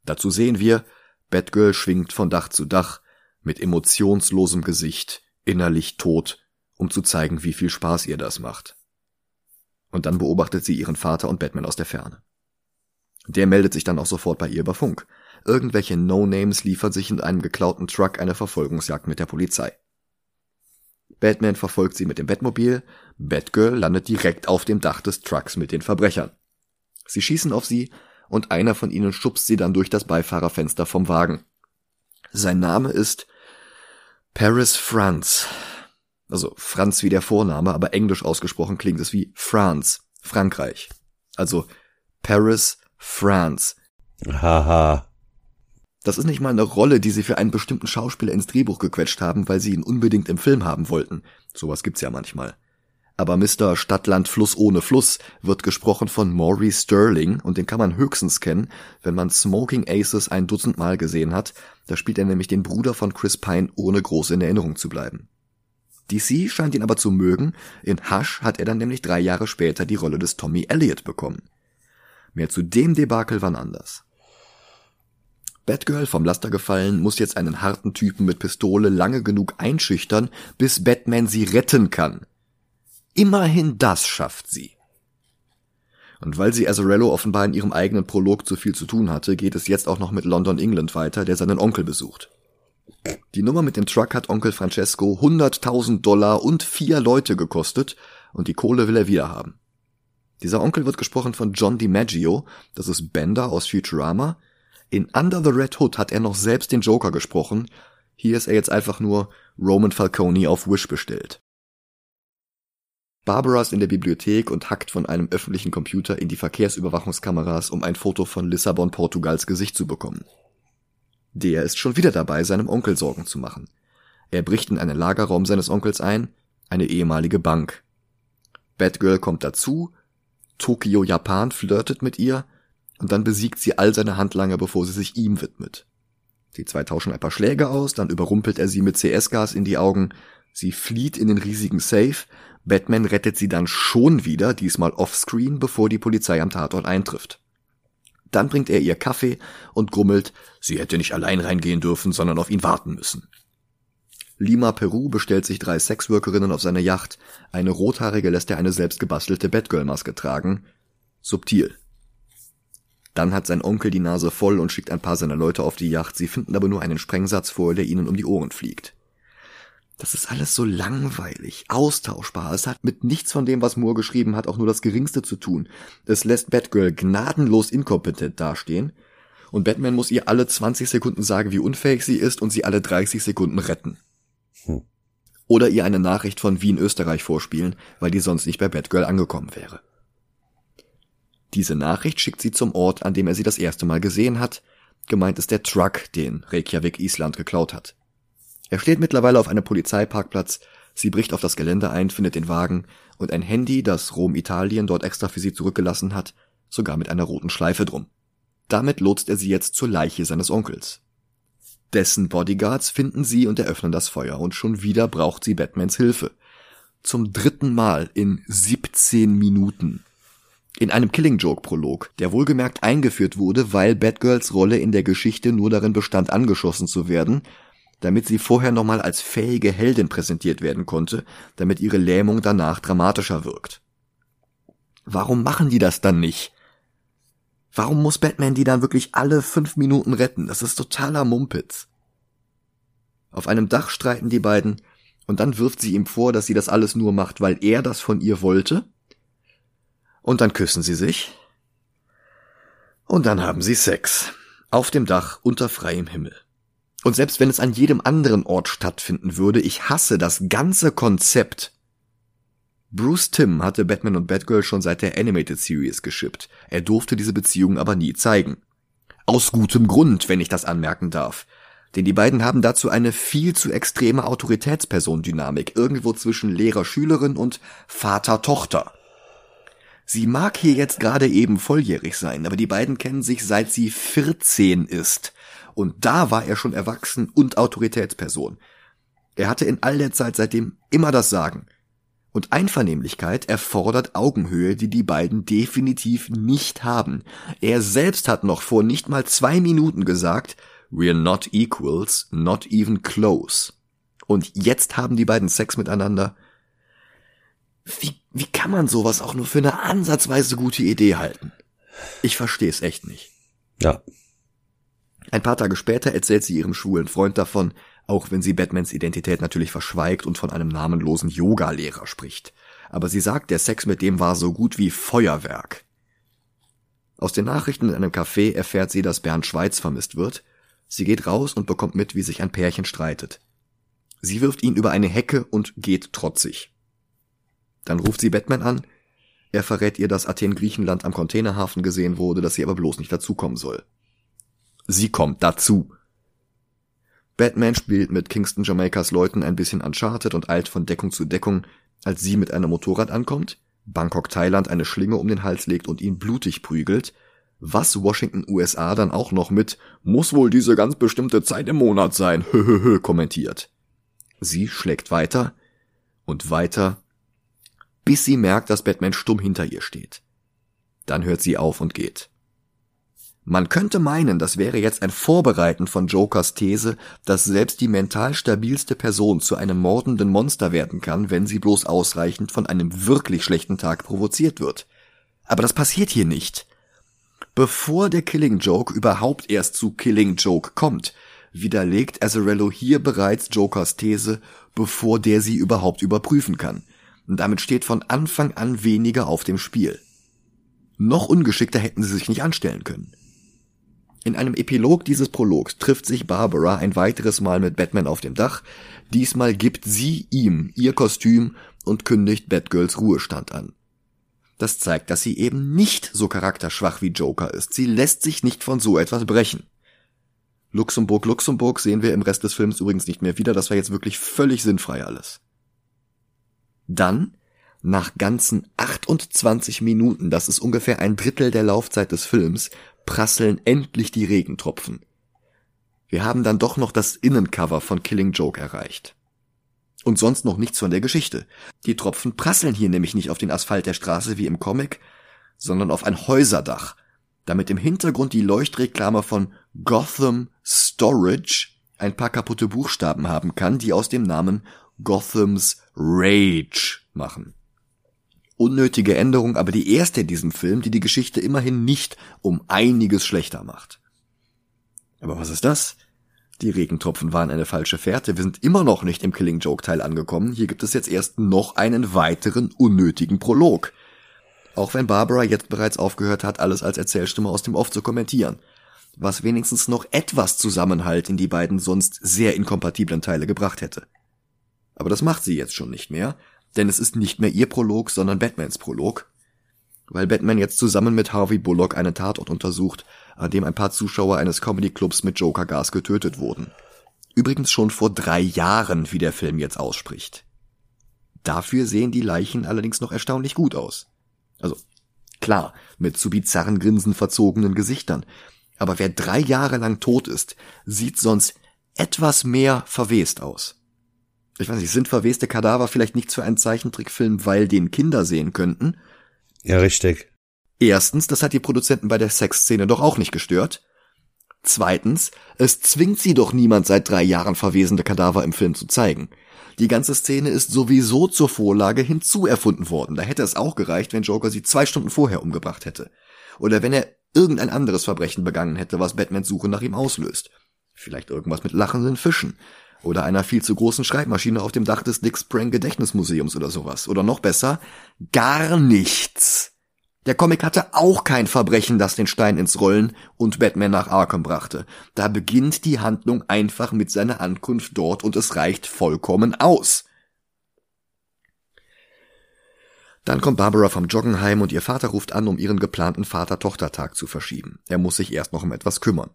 Dazu sehen wir, Batgirl schwingt von Dach zu Dach, mit emotionslosem Gesicht, innerlich tot, um zu zeigen, wie viel Spaß ihr das macht. Und dann beobachtet sie ihren Vater und Batman aus der Ferne. Der meldet sich dann auch sofort bei ihr über Funk. Irgendwelche No-Names liefern sich in einem geklauten Truck eine Verfolgungsjagd mit der Polizei. Batman verfolgt sie mit dem Batmobil, Batgirl landet direkt auf dem Dach des Trucks mit den Verbrechern. Sie schießen auf sie und einer von ihnen schubst sie dann durch das Beifahrerfenster vom Wagen. Sein Name ist Paris Franz. Also Franz wie der Vorname, aber englisch ausgesprochen klingt es wie France, Frankreich. Also Paris France. Haha. Das ist nicht mal eine Rolle, die sie für einen bestimmten Schauspieler ins Drehbuch gequetscht haben, weil sie ihn unbedingt im Film haben wollten. Sowas gibt's ja manchmal. Aber Mr. Stadtland Fluss ohne Fluss wird gesprochen von Maury Sterling und den kann man höchstens kennen, wenn man Smoking Aces ein Dutzend Mal gesehen hat. Da spielt er nämlich den Bruder von Chris Pine, ohne groß in Erinnerung zu bleiben. DC scheint ihn aber zu mögen. In Hush hat er dann nämlich drei Jahre später die Rolle des Tommy Elliot bekommen. Mehr zu dem Debakel wann anders. Batgirl vom Laster gefallen, muss jetzt einen harten Typen mit Pistole lange genug einschüchtern, bis Batman sie retten kann. Immerhin das schafft sie. Und weil sie Azarello offenbar in ihrem eigenen Prolog zu viel zu tun hatte, geht es jetzt auch noch mit London England weiter, der seinen Onkel besucht. Die Nummer mit dem Truck hat Onkel Francesco 100.000 Dollar und vier Leute gekostet und die Kohle will er wieder haben. Dieser Onkel wird gesprochen von John DiMaggio, das ist Bender aus Futurama. In Under the Red Hood hat er noch selbst den Joker gesprochen. Hier ist er jetzt einfach nur Roman Falcone auf Wish bestellt. Barbara ist in der Bibliothek und hackt von einem öffentlichen Computer in die Verkehrsüberwachungskameras, um ein Foto von Lissabon Portugals Gesicht zu bekommen. Der ist schon wieder dabei, seinem Onkel Sorgen zu machen. Er bricht in einen Lagerraum seines Onkels ein, eine ehemalige Bank. Batgirl kommt dazu, Tokio Japan flirtet mit ihr und dann besiegt sie all seine Handlanger, bevor sie sich ihm widmet. Die zwei tauschen ein paar Schläge aus, dann überrumpelt er sie mit CS-Gas in die Augen, sie flieht in den riesigen Safe, Batman rettet sie dann schon wieder, diesmal offscreen, bevor die Polizei am Tatort eintrifft. Dann bringt er ihr Kaffee und grummelt, sie hätte nicht allein reingehen dürfen, sondern auf ihn warten müssen. Lima Peru bestellt sich drei Sexworkerinnen auf seine Yacht, eine rothaarige lässt er eine selbstgebastelte Batgirl-Maske tragen. Subtil. Dann hat sein Onkel die Nase voll und schickt ein paar seiner Leute auf die Yacht, sie finden aber nur einen Sprengsatz vor, der ihnen um die Ohren fliegt. Das ist alles so langweilig, austauschbar. Es hat mit nichts von dem, was Moore geschrieben hat, auch nur das Geringste zu tun. Es lässt Batgirl gnadenlos inkompetent dastehen und Batman muss ihr alle 20 Sekunden sagen, wie unfähig sie ist und sie alle 30 Sekunden retten. Hm. Oder ihr eine Nachricht von Wien, Österreich vorspielen, weil die sonst nicht bei Batgirl angekommen wäre. Diese Nachricht schickt sie zum Ort, an dem er sie das erste Mal gesehen hat. Gemeint ist der Truck, den Reykjavik Island geklaut hat. Er steht mittlerweile auf einem Polizeiparkplatz, sie bricht auf das Gelände ein, findet den Wagen und ein Handy, das Rom Italien dort extra für sie zurückgelassen hat, sogar mit einer roten Schleife drum. Damit lotst er sie jetzt zur Leiche seines Onkels. Dessen Bodyguards finden sie und eröffnen das Feuer und schon wieder braucht sie Batmans Hilfe. Zum dritten Mal in 17 Minuten. In einem Killing Joke Prolog, der wohlgemerkt eingeführt wurde, weil Batgirls Rolle in der Geschichte nur darin bestand, angeschossen zu werden damit sie vorher nochmal als fähige Heldin präsentiert werden konnte, damit ihre Lähmung danach dramatischer wirkt. Warum machen die das dann nicht? Warum muss Batman die dann wirklich alle fünf Minuten retten? Das ist totaler Mumpitz. Auf einem Dach streiten die beiden, und dann wirft sie ihm vor, dass sie das alles nur macht, weil er das von ihr wollte. Und dann küssen sie sich. Und dann haben sie Sex. Auf dem Dach unter freiem Himmel. Und selbst wenn es an jedem anderen Ort stattfinden würde, ich hasse das ganze Konzept. Bruce Timm hatte Batman und Batgirl schon seit der Animated Series geschippt. Er durfte diese Beziehung aber nie zeigen. Aus gutem Grund, wenn ich das anmerken darf. Denn die beiden haben dazu eine viel zu extreme Autoritätspersondynamik, irgendwo zwischen Lehrer-Schülerin und Vater-Tochter. Sie mag hier jetzt gerade eben volljährig sein, aber die beiden kennen sich seit sie 14 ist. Und da war er schon erwachsen und Autoritätsperson. Er hatte in all der Zeit seitdem immer das Sagen. Und Einvernehmlichkeit erfordert Augenhöhe, die die beiden definitiv nicht haben. Er selbst hat noch vor nicht mal zwei Minuten gesagt, We're not equals, not even close. Und jetzt haben die beiden Sex miteinander. Wie, wie kann man sowas auch nur für eine ansatzweise gute Idee halten? Ich verstehe es echt nicht. Ja, ein paar Tage später erzählt sie ihrem schwulen Freund davon, auch wenn sie Batmans Identität natürlich verschweigt und von einem namenlosen Yoga-Lehrer spricht. Aber sie sagt, der Sex mit dem war so gut wie Feuerwerk. Aus den Nachrichten in einem Café erfährt sie, dass Bernd Schweiz vermisst wird. Sie geht raus und bekommt mit, wie sich ein Pärchen streitet. Sie wirft ihn über eine Hecke und geht trotzig. Dann ruft sie Batman an. Er verrät ihr, dass Athen Griechenland am Containerhafen gesehen wurde, dass sie aber bloß nicht dazukommen soll. Sie kommt dazu. Batman spielt mit Kingston Jamaikas Leuten ein bisschen Uncharted und eilt von Deckung zu Deckung, als sie mit einem Motorrad ankommt, Bangkok Thailand eine Schlinge um den Hals legt und ihn blutig prügelt, was Washington USA dann auch noch mit muss wohl diese ganz bestimmte Zeit im Monat sein, höhöhö kommentiert. Sie schlägt weiter und weiter, bis sie merkt, dass Batman stumm hinter ihr steht. Dann hört sie auf und geht. Man könnte meinen, das wäre jetzt ein Vorbereiten von Jokers These, dass selbst die mental stabilste Person zu einem mordenden Monster werden kann, wenn sie bloß ausreichend von einem wirklich schlechten Tag provoziert wird. Aber das passiert hier nicht. Bevor der Killing Joke überhaupt erst zu Killing Joke kommt, widerlegt Azzarello hier bereits Jokers These, bevor der sie überhaupt überprüfen kann. Und damit steht von Anfang an weniger auf dem Spiel. Noch ungeschickter hätten sie sich nicht anstellen können. In einem Epilog dieses Prologs trifft sich Barbara ein weiteres Mal mit Batman auf dem Dach. Diesmal gibt sie ihm ihr Kostüm und kündigt Batgirls Ruhestand an. Das zeigt, dass sie eben nicht so charakterschwach wie Joker ist. Sie lässt sich nicht von so etwas brechen. Luxemburg, Luxemburg sehen wir im Rest des Films übrigens nicht mehr wieder. Das war jetzt wirklich völlig sinnfrei alles. Dann, nach ganzen 28 Minuten, das ist ungefähr ein Drittel der Laufzeit des Films, prasseln endlich die Regentropfen. Wir haben dann doch noch das Innencover von Killing Joke erreicht. Und sonst noch nichts von der Geschichte. Die Tropfen prasseln hier nämlich nicht auf den Asphalt der Straße wie im Comic, sondern auf ein Häuserdach, damit im Hintergrund die Leuchtreklame von Gotham Storage ein paar kaputte Buchstaben haben kann, die aus dem Namen Gotham's Rage machen unnötige Änderung, aber die erste in diesem Film, die die Geschichte immerhin nicht um einiges schlechter macht. Aber was ist das? Die Regentropfen waren eine falsche Fährte. Wir sind immer noch nicht im Killing Joke Teil angekommen. Hier gibt es jetzt erst noch einen weiteren unnötigen Prolog. Auch wenn Barbara jetzt bereits aufgehört hat, alles als Erzählstimme aus dem Off zu kommentieren. Was wenigstens noch etwas Zusammenhalt in die beiden sonst sehr inkompatiblen Teile gebracht hätte. Aber das macht sie jetzt schon nicht mehr, denn es ist nicht mehr ihr Prolog, sondern Batmans Prolog. Weil Batman jetzt zusammen mit Harvey Bullock einen Tatort untersucht, an dem ein paar Zuschauer eines Comedy-Clubs mit Joker-Gas getötet wurden. Übrigens schon vor drei Jahren, wie der Film jetzt ausspricht. Dafür sehen die Leichen allerdings noch erstaunlich gut aus. Also, klar, mit zu bizarren Grinsen verzogenen Gesichtern. Aber wer drei Jahre lang tot ist, sieht sonst etwas mehr verwest aus ich weiß nicht, sind verweste Kadaver vielleicht nichts für einen Zeichentrickfilm, weil den Kinder sehen könnten? Ja, richtig. Erstens, das hat die Produzenten bei der Sexszene doch auch nicht gestört. Zweitens, es zwingt sie doch niemand seit drei Jahren verwesende Kadaver im Film zu zeigen. Die ganze Szene ist sowieso zur Vorlage hinzuerfunden worden. Da hätte es auch gereicht, wenn Joker sie zwei Stunden vorher umgebracht hätte. Oder wenn er irgendein anderes Verbrechen begangen hätte, was Batmans Suche nach ihm auslöst. Vielleicht irgendwas mit lachenden Fischen. Oder einer viel zu großen Schreibmaschine auf dem Dach des Dick Sprang Gedächtnismuseums oder sowas. Oder noch besser, gar nichts. Der Comic hatte auch kein Verbrechen, das den Stein ins Rollen und Batman nach Arkham brachte. Da beginnt die Handlung einfach mit seiner Ankunft dort und es reicht vollkommen aus. Dann kommt Barbara vom Joggen heim und ihr Vater ruft an, um ihren geplanten Vater-Tochter-Tag zu verschieben. Er muss sich erst noch um etwas kümmern.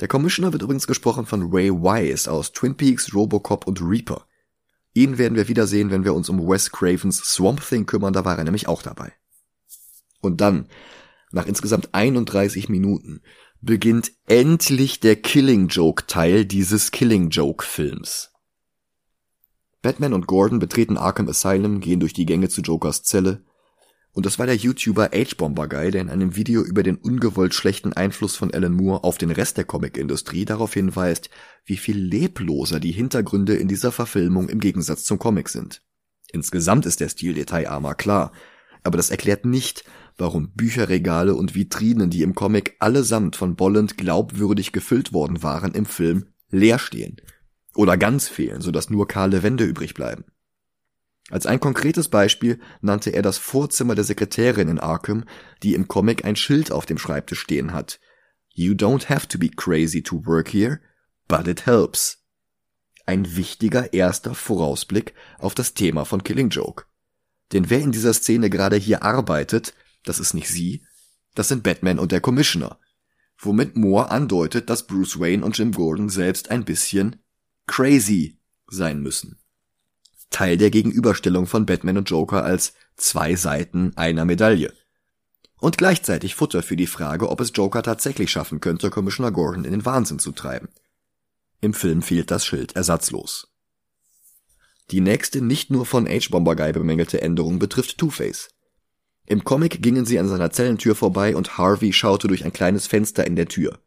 Der Commissioner wird übrigens gesprochen von Ray Wise aus Twin Peaks, Robocop und Reaper. Ihn werden wir wiedersehen, wenn wir uns um Wes Cravens Swamp Thing kümmern, da war er nämlich auch dabei. Und dann, nach insgesamt 31 Minuten, beginnt endlich der Killing Joke Teil dieses Killing Joke Films. Batman und Gordon betreten Arkham Asylum, gehen durch die Gänge zu Jokers Zelle, und das war der YouTuber H-Bomber Guy, der in einem Video über den ungewollt schlechten Einfluss von Alan Moore auf den Rest der Comicindustrie darauf hinweist, wie viel lebloser die Hintergründe in dieser Verfilmung im Gegensatz zum Comic sind. Insgesamt ist der Stil detailarmer klar, aber das erklärt nicht, warum Bücherregale und Vitrinen, die im Comic allesamt von Bolland glaubwürdig gefüllt worden waren, im Film leer stehen oder ganz fehlen, sodass nur kahle Wände übrig bleiben. Als ein konkretes Beispiel nannte er das Vorzimmer der Sekretärin in Arkham, die im Comic ein Schild auf dem Schreibtisch stehen hat. You don't have to be crazy to work here, but it helps. Ein wichtiger erster Vorausblick auf das Thema von Killing Joke. Denn wer in dieser Szene gerade hier arbeitet, das ist nicht sie, das sind Batman und der Commissioner. Womit Moore andeutet, dass Bruce Wayne und Jim Gordon selbst ein bisschen crazy sein müssen. Teil der Gegenüberstellung von Batman und Joker als zwei Seiten einer Medaille. Und gleichzeitig Futter für die Frage, ob es Joker tatsächlich schaffen könnte, Commissioner Gordon in den Wahnsinn zu treiben. Im Film fehlt das Schild ersatzlos. Die nächste nicht nur von H-Bomber Guy bemängelte Änderung betrifft Two-Face. Im Comic gingen sie an seiner Zellentür vorbei und Harvey schaute durch ein kleines Fenster in der Tür.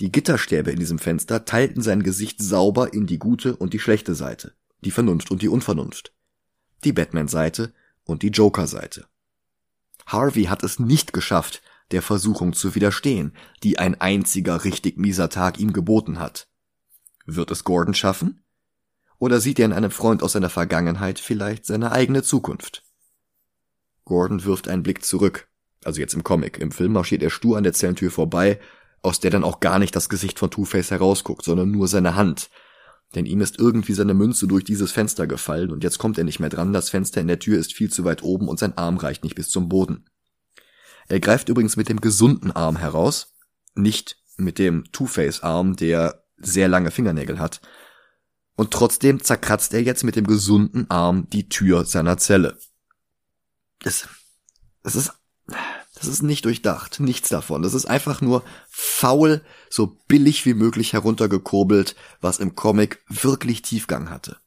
Die Gitterstäbe in diesem Fenster teilten sein Gesicht sauber in die gute und die schlechte Seite die Vernunft und die Unvernunft, die Batman-Seite und die Joker-Seite. Harvey hat es nicht geschafft, der Versuchung zu widerstehen, die ein einziger richtig mieser Tag ihm geboten hat. Wird es Gordon schaffen? Oder sieht er in einem Freund aus seiner Vergangenheit vielleicht seine eigene Zukunft? Gordon wirft einen Blick zurück. Also jetzt im Comic. Im Film marschiert er stur an der Zellentür vorbei, aus der dann auch gar nicht das Gesicht von Two-Face herausguckt, sondern nur seine Hand. Denn ihm ist irgendwie seine Münze durch dieses Fenster gefallen und jetzt kommt er nicht mehr dran, das Fenster in der Tür ist viel zu weit oben und sein Arm reicht nicht bis zum Boden. Er greift übrigens mit dem gesunden Arm heraus, nicht mit dem Two-Face-Arm, der sehr lange Fingernägel hat. Und trotzdem zerkratzt er jetzt mit dem gesunden Arm die Tür seiner Zelle. Das, das ist das ist nicht durchdacht, nichts davon. Das ist einfach nur faul, so billig wie möglich heruntergekurbelt, was im Comic wirklich Tiefgang hatte.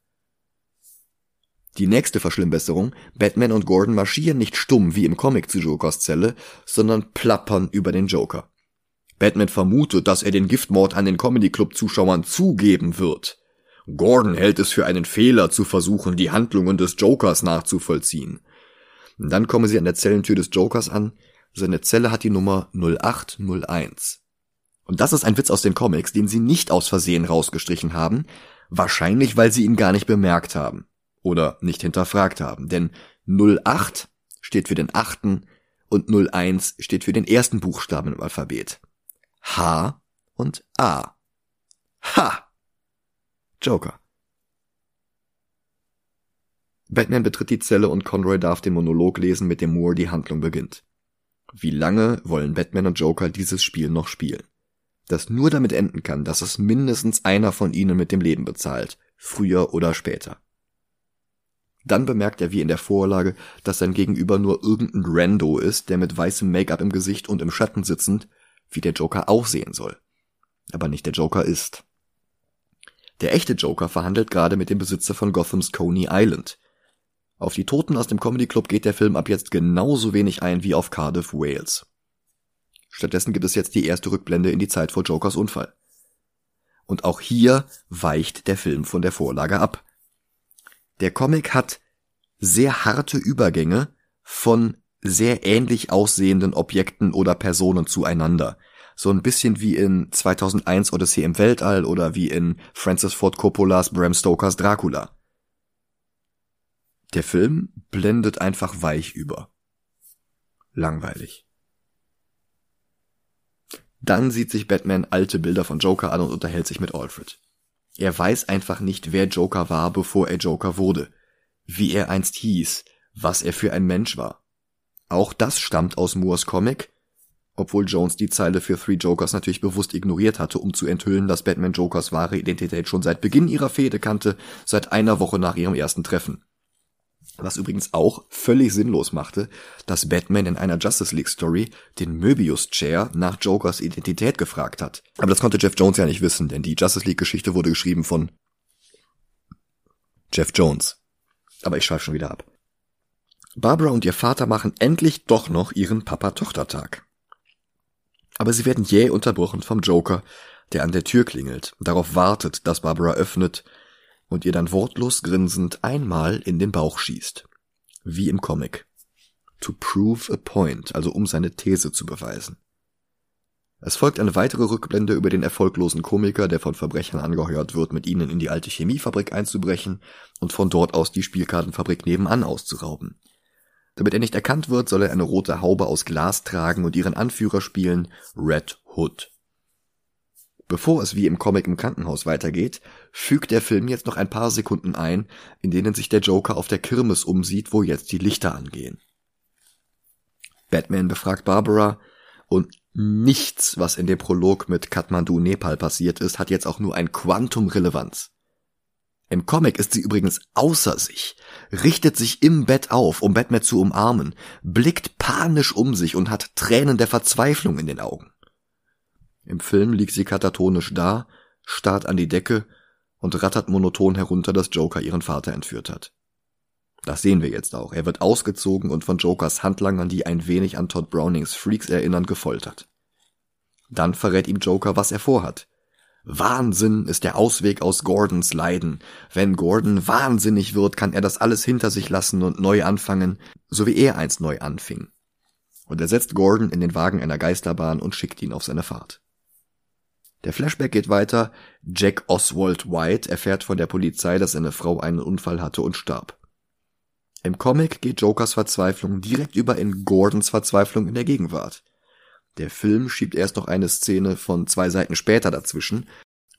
Die nächste Verschlimmbesserung, Batman und Gordon marschieren nicht stumm wie im Comic zu Jokers Zelle, sondern plappern über den Joker. Batman vermutet, dass er den Giftmord an den Comedy Club Zuschauern zugeben wird. Gordon hält es für einen Fehler zu versuchen, die Handlungen des Jokers nachzuvollziehen. dann kommen sie an der Zellentür des Jokers an, seine Zelle hat die Nummer 0801. Und das ist ein Witz aus den Comics, den sie nicht aus Versehen rausgestrichen haben, wahrscheinlich weil sie ihn gar nicht bemerkt haben oder nicht hinterfragt haben, denn 08 steht für den achten und 01 steht für den ersten Buchstaben im Alphabet. H und A. Ha! Joker. Batman betritt die Zelle und Conroy darf den Monolog lesen, mit dem Moore die Handlung beginnt. Wie lange wollen Batman und Joker dieses Spiel noch spielen? Das nur damit enden kann, dass es mindestens einer von ihnen mit dem Leben bezahlt, früher oder später. Dann bemerkt er wie in der Vorlage, dass sein Gegenüber nur irgendein Rando ist, der mit weißem Make-up im Gesicht und im Schatten sitzend, wie der Joker aussehen soll. Aber nicht der Joker ist. Der echte Joker verhandelt gerade mit dem Besitzer von Gothams Coney Island, auf die Toten aus dem Comedy Club geht der Film ab jetzt genauso wenig ein wie auf Cardiff, Wales. Stattdessen gibt es jetzt die erste Rückblende in die Zeit vor Jokers Unfall. Und auch hier weicht der Film von der Vorlage ab. Der Comic hat sehr harte Übergänge von sehr ähnlich aussehenden Objekten oder Personen zueinander. So ein bisschen wie in 2001 Odyssey im Weltall oder wie in Francis Ford Coppolas Bram Stokers Dracula. Der Film blendet einfach weich über. Langweilig. Dann sieht sich Batman alte Bilder von Joker an und unterhält sich mit Alfred. Er weiß einfach nicht, wer Joker war, bevor er Joker wurde, wie er einst hieß, was er für ein Mensch war. Auch das stammt aus Moores Comic, obwohl Jones die Zeile für Three Jokers natürlich bewusst ignoriert hatte, um zu enthüllen, dass Batman Jokers wahre Identität schon seit Beginn ihrer Fehde kannte, seit einer Woche nach ihrem ersten Treffen. Was übrigens auch völlig sinnlos machte, dass Batman in einer Justice League Story den Möbius Chair nach Jokers Identität gefragt hat. Aber das konnte Jeff Jones ja nicht wissen, denn die Justice League Geschichte wurde geschrieben von Jeff Jones. Aber ich schweife schon wieder ab. Barbara und ihr Vater machen endlich doch noch ihren Papa-Tochter-Tag. Aber sie werden jäh unterbrochen vom Joker, der an der Tür klingelt, darauf wartet, dass Barbara öffnet und ihr dann wortlos grinsend einmal in den Bauch schießt. Wie im Comic. To prove a point, also um seine These zu beweisen. Es folgt eine weitere Rückblende über den erfolglosen Komiker, der von Verbrechern angeheuert wird, mit ihnen in die alte Chemiefabrik einzubrechen und von dort aus die Spielkartenfabrik nebenan auszurauben. Damit er nicht erkannt wird, soll er eine rote Haube aus Glas tragen und ihren Anführer spielen, Red Hood. Bevor es wie im Comic im Krankenhaus weitergeht, fügt der Film jetzt noch ein paar Sekunden ein, in denen sich der Joker auf der Kirmes umsieht, wo jetzt die Lichter angehen. Batman befragt Barbara und nichts, was in dem Prolog mit Kathmandu Nepal passiert ist, hat jetzt auch nur ein Quantum Relevanz. Im Comic ist sie übrigens außer sich, richtet sich im Bett auf, um Batman zu umarmen, blickt panisch um sich und hat Tränen der Verzweiflung in den Augen. Im Film liegt sie katatonisch da, starrt an die Decke und rattert monoton herunter, dass Joker ihren Vater entführt hat. Das sehen wir jetzt auch. Er wird ausgezogen und von Jokers Handlangern, die ein wenig an Todd Brownings Freaks erinnern, gefoltert. Dann verrät ihm Joker, was er vorhat. Wahnsinn ist der Ausweg aus Gordons Leiden. Wenn Gordon wahnsinnig wird, kann er das alles hinter sich lassen und neu anfangen, so wie er einst neu anfing. und er setzt Gordon in den Wagen einer Geisterbahn und schickt ihn auf seine Fahrt. Der Flashback geht weiter. Jack Oswald White erfährt von der Polizei, dass seine Frau einen Unfall hatte und starb. Im Comic geht Jokers Verzweiflung direkt über in Gordons Verzweiflung in der Gegenwart. Der Film schiebt erst noch eine Szene von zwei Seiten später dazwischen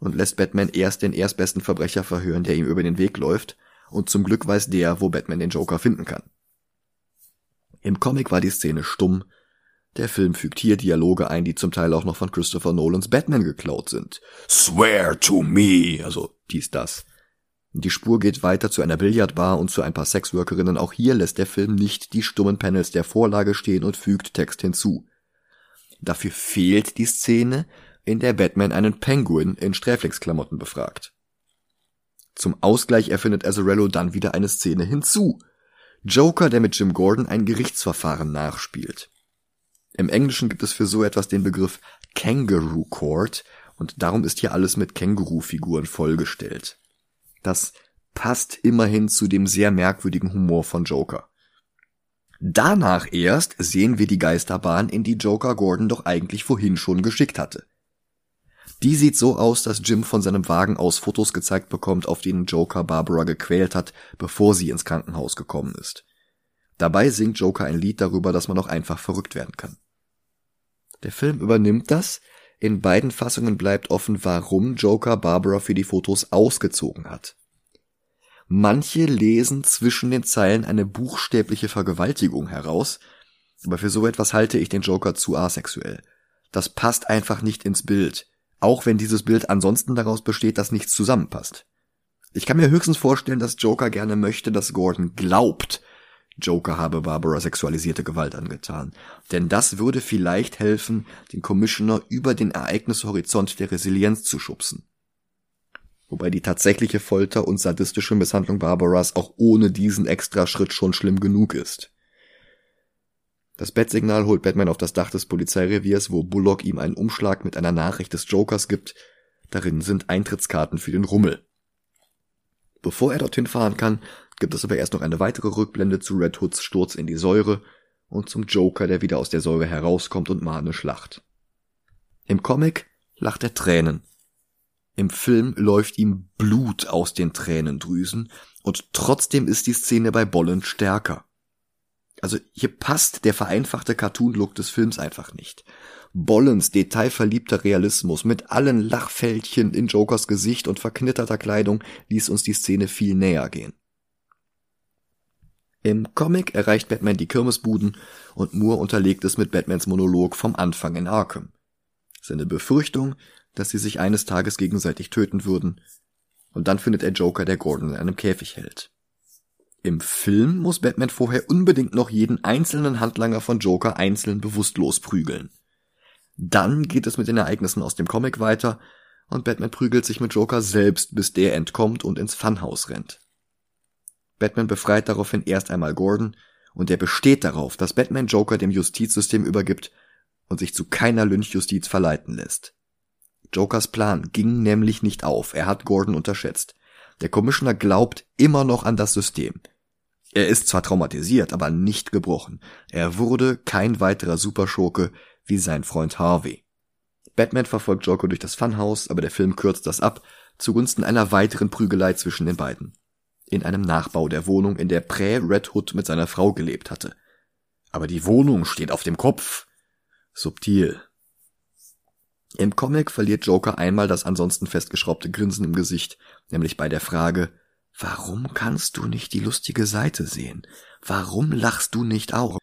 und lässt Batman erst den erstbesten Verbrecher verhören, der ihm über den Weg läuft, und zum Glück weiß der, wo Batman den Joker finden kann. Im Comic war die Szene stumm, der Film fügt hier Dialoge ein, die zum Teil auch noch von Christopher Nolans Batman geklaut sind. Swear to me, also dies das. Die Spur geht weiter zu einer Billardbar und zu ein paar Sexworkerinnen. Auch hier lässt der Film nicht die stummen Panels der Vorlage stehen und fügt Text hinzu. Dafür fehlt die Szene, in der Batman einen Penguin in Sträflingsklamotten befragt. Zum Ausgleich erfindet Azarello dann wieder eine Szene hinzu. Joker, der mit Jim Gordon ein Gerichtsverfahren nachspielt. Im Englischen gibt es für so etwas den Begriff Kangaroo Court und darum ist hier alles mit Känguru-Figuren vollgestellt. Das passt immerhin zu dem sehr merkwürdigen Humor von Joker. Danach erst sehen wir die Geisterbahn, in die Joker Gordon doch eigentlich vorhin schon geschickt hatte. Die sieht so aus, dass Jim von seinem Wagen aus Fotos gezeigt bekommt, auf denen Joker Barbara gequält hat, bevor sie ins Krankenhaus gekommen ist. Dabei singt Joker ein Lied darüber, dass man auch einfach verrückt werden kann. Der Film übernimmt das. In beiden Fassungen bleibt offen, warum Joker Barbara für die Fotos ausgezogen hat. Manche lesen zwischen den Zeilen eine buchstäbliche Vergewaltigung heraus, aber für so etwas halte ich den Joker zu asexuell. Das passt einfach nicht ins Bild, auch wenn dieses Bild ansonsten daraus besteht, dass nichts zusammenpasst. Ich kann mir höchstens vorstellen, dass Joker gerne möchte, dass Gordon glaubt, Joker habe Barbara sexualisierte Gewalt angetan. Denn das würde vielleicht helfen, den Commissioner über den Ereignishorizont der Resilienz zu schubsen. Wobei die tatsächliche Folter und sadistische Misshandlung Barbaras auch ohne diesen Extraschritt schon schlimm genug ist. Das Bettsignal holt Batman auf das Dach des Polizeireviers, wo Bullock ihm einen Umschlag mit einer Nachricht des Jokers gibt. Darin sind Eintrittskarten für den Rummel. Bevor er dorthin fahren kann, gibt es aber erst noch eine weitere Rückblende zu Red Hoods Sturz in die Säure und zum Joker, der wieder aus der Säure herauskommt und manisch lacht. Im Comic lacht er Tränen. Im Film läuft ihm Blut aus den Tränendrüsen und trotzdem ist die Szene bei Bolland stärker. Also hier passt der vereinfachte Cartoon-Look des Films einfach nicht. Bollens detailverliebter Realismus mit allen Lachfältchen in Jokers Gesicht und verknitterter Kleidung ließ uns die Szene viel näher gehen. Im Comic erreicht Batman die Kirmesbuden und Moore unterlegt es mit Batmans Monolog vom Anfang in Arkham. Seine Befürchtung, dass sie sich eines Tages gegenseitig töten würden, und dann findet er Joker, der Gordon in einem Käfig hält. Im Film muss Batman vorher unbedingt noch jeden einzelnen Handlanger von Joker einzeln bewusstlos prügeln. Dann geht es mit den Ereignissen aus dem Comic weiter und Batman prügelt sich mit Joker selbst, bis der entkommt und ins Funhaus rennt. Batman befreit daraufhin erst einmal Gordon und er besteht darauf, dass Batman Joker dem Justizsystem übergibt und sich zu keiner Lynchjustiz verleiten lässt. Jokers Plan ging nämlich nicht auf, er hat Gordon unterschätzt. Der Commissioner glaubt immer noch an das System. Er ist zwar traumatisiert, aber nicht gebrochen. Er wurde kein weiterer Superschurke wie sein Freund Harvey. Batman verfolgt Joker durch das Funhaus, aber der Film kürzt das ab, zugunsten einer weiteren Prügelei zwischen den beiden in einem Nachbau der Wohnung, in der Prä-Red Hood mit seiner Frau gelebt hatte. Aber die Wohnung steht auf dem Kopf. Subtil. Im Comic verliert Joker einmal das ansonsten festgeschraubte Grinsen im Gesicht, nämlich bei der Frage, warum kannst du nicht die lustige Seite sehen? Warum lachst du nicht auch?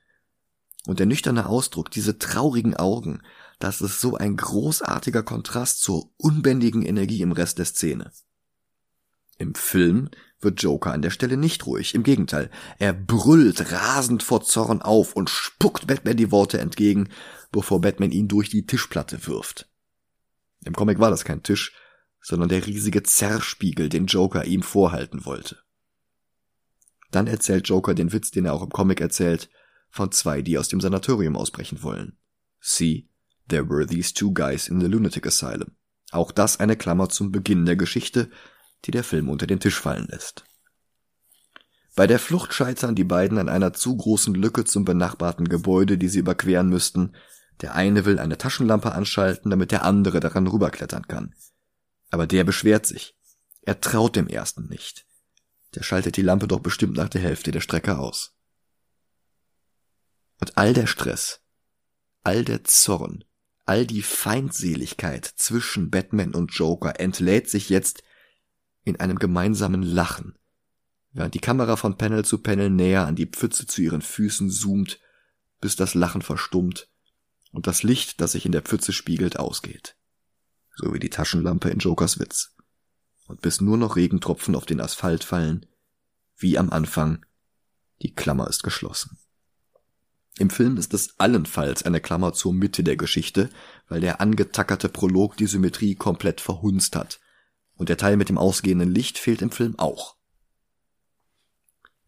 Und der nüchterne Ausdruck, diese traurigen Augen, das ist so ein großartiger Kontrast zur unbändigen Energie im Rest der Szene. Im Film wird Joker an der Stelle nicht ruhig. Im Gegenteil, er brüllt rasend vor Zorn auf und spuckt Batman die Worte entgegen, bevor Batman ihn durch die Tischplatte wirft. Im Comic war das kein Tisch, sondern der riesige Zerrspiegel, den Joker ihm vorhalten wollte. Dann erzählt Joker den Witz, den er auch im Comic erzählt, von zwei, die aus dem Sanatorium ausbrechen wollen. See, there were these two guys in the lunatic asylum. Auch das eine Klammer zum Beginn der Geschichte, die der Film unter den Tisch fallen lässt. Bei der Flucht scheitern die beiden an einer zu großen Lücke zum benachbarten Gebäude, die sie überqueren müssten. Der eine will eine Taschenlampe anschalten, damit der andere daran rüberklettern kann. Aber der beschwert sich. Er traut dem ersten nicht. Der schaltet die Lampe doch bestimmt nach der Hälfte der Strecke aus. Und all der Stress, all der Zorn, all die Feindseligkeit zwischen Batman und Joker entlädt sich jetzt in einem gemeinsamen Lachen, während die Kamera von Panel zu Panel näher an die Pfütze zu ihren Füßen zoomt, bis das Lachen verstummt und das Licht, das sich in der Pfütze spiegelt, ausgeht. So wie die Taschenlampe in Jokers Witz. Und bis nur noch Regentropfen auf den Asphalt fallen, wie am Anfang, die Klammer ist geschlossen. Im Film ist es allenfalls eine Klammer zur Mitte der Geschichte, weil der angetackerte Prolog die Symmetrie komplett verhunzt hat. Und der Teil mit dem ausgehenden Licht fehlt im Film auch.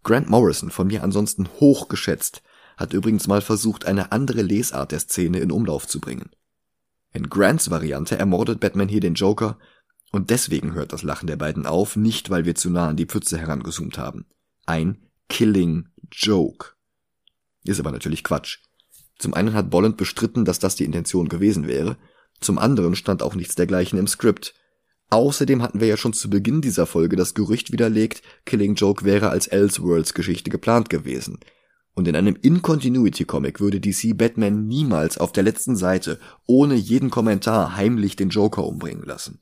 Grant Morrison, von mir ansonsten hochgeschätzt, hat übrigens mal versucht, eine andere Lesart der Szene in Umlauf zu bringen. In Grants Variante ermordet Batman hier den Joker, und deswegen hört das Lachen der beiden auf, nicht weil wir zu nah an die Pfütze herangezoomt haben. Ein Killing Joke. Ist aber natürlich Quatsch. Zum einen hat Bolland bestritten, dass das die Intention gewesen wäre, zum anderen stand auch nichts dergleichen im Skript. Außerdem hatten wir ja schon zu Beginn dieser Folge das Gerücht widerlegt, Killing Joke wäre als Elseworlds Geschichte geplant gewesen. Und in einem In-Continuity-Comic würde DC Batman niemals auf der letzten Seite ohne jeden Kommentar heimlich den Joker umbringen lassen.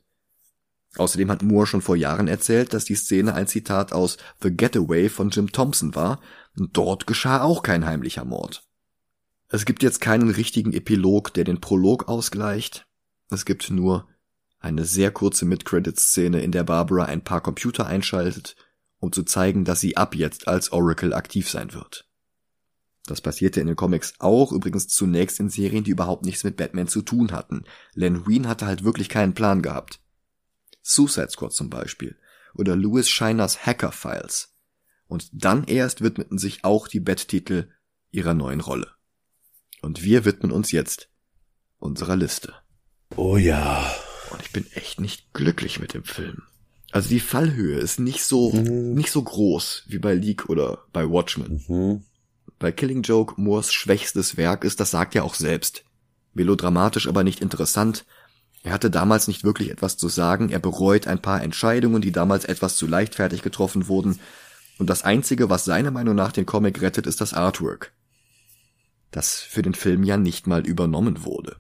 Außerdem hat Moore schon vor Jahren erzählt, dass die Szene ein Zitat aus The Getaway von Jim Thompson war, und dort geschah auch kein heimlicher Mord. Es gibt jetzt keinen richtigen Epilog, der den Prolog ausgleicht. Es gibt nur eine sehr kurze Mid-Credits-Szene, in der Barbara ein paar Computer einschaltet, um zu zeigen, dass sie ab jetzt als Oracle aktiv sein wird. Das passierte in den Comics auch, übrigens zunächst in Serien, die überhaupt nichts mit Batman zu tun hatten. Len Wein hatte halt wirklich keinen Plan gehabt. Suicide Squad zum Beispiel. Oder Louis Shiners Hacker Files. Und dann erst widmeten sich auch die Bat-Titel ihrer neuen Rolle. Und wir widmen uns jetzt unserer Liste. Oh ja. Und ich bin echt nicht glücklich mit dem Film. Also die Fallhöhe ist nicht so, mhm. nicht so groß wie bei Leak oder bei Watchmen. Mhm. Bei Killing Joke Moores schwächstes Werk ist, das sagt er auch selbst. Melodramatisch, aber nicht interessant, er hatte damals nicht wirklich etwas zu sagen, er bereut ein paar Entscheidungen, die damals etwas zu leichtfertig getroffen wurden, und das Einzige, was seiner Meinung nach den Comic rettet, ist das Artwork. Das für den Film ja nicht mal übernommen wurde.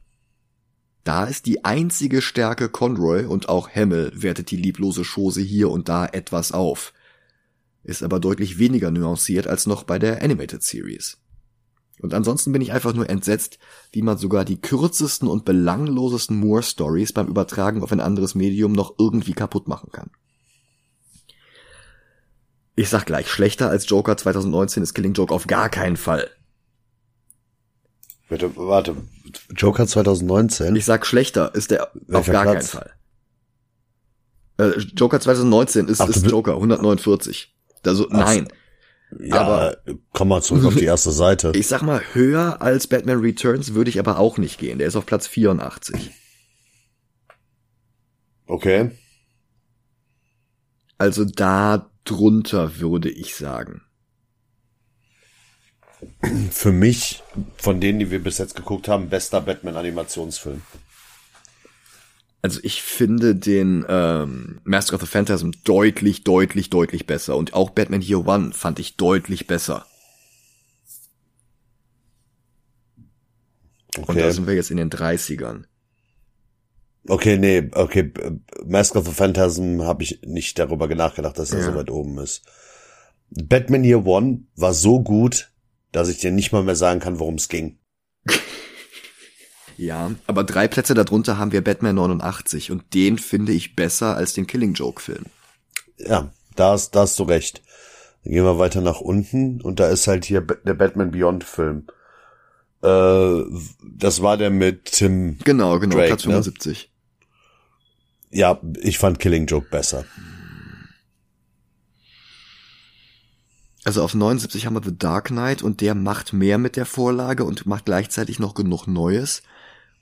Da ist die einzige Stärke Conroy und auch Hemmel wertet die lieblose Chose hier und da etwas auf. Ist aber deutlich weniger nuanciert als noch bei der Animated Series. Und ansonsten bin ich einfach nur entsetzt, wie man sogar die kürzesten und belanglosesten Moore-Stories beim Übertragen auf ein anderes Medium noch irgendwie kaputt machen kann. Ich sag gleich, schlechter als Joker 2019 ist Killing Joke auf gar keinen Fall. Bitte, warte, Joker 2019? Ich sag schlechter ist der Welcher auf gar Platz? keinen Fall. Äh, Joker 2019 ist, Ach, ist Joker 149. Also, Ach, nein. Ja, aber komm mal zurück auf die erste Seite. Ich sag mal, höher als Batman Returns würde ich aber auch nicht gehen. Der ist auf Platz 84. Okay. Also da drunter würde ich sagen. Für mich, von denen, die wir bis jetzt geguckt haben, bester Batman-Animationsfilm. Also ich finde den ähm, Master of the Phantasm deutlich, deutlich, deutlich besser. Und auch Batman Year One fand ich deutlich besser. Okay. Und da sind wir jetzt in den 30ern. Okay, nee, okay. Mask of the Phantasm habe ich nicht darüber nachgedacht, dass er ja. so weit oben ist. Batman Year One war so gut, dass ich dir nicht mal mehr sagen kann, worum es ging. Ja, aber drei Plätze darunter haben wir Batman 89 und den finde ich besser als den Killing Joke Film. Ja, da hast, da hast du recht. Dann gehen wir weiter nach unten und da ist halt hier der Batman Beyond Film. Äh, das war der mit Tim. Genau, genau, Drake, Platz 75. Ne? Ja, ich fand Killing Joke besser. Also auf 79 haben wir The Dark Knight und der macht mehr mit der Vorlage und macht gleichzeitig noch genug Neues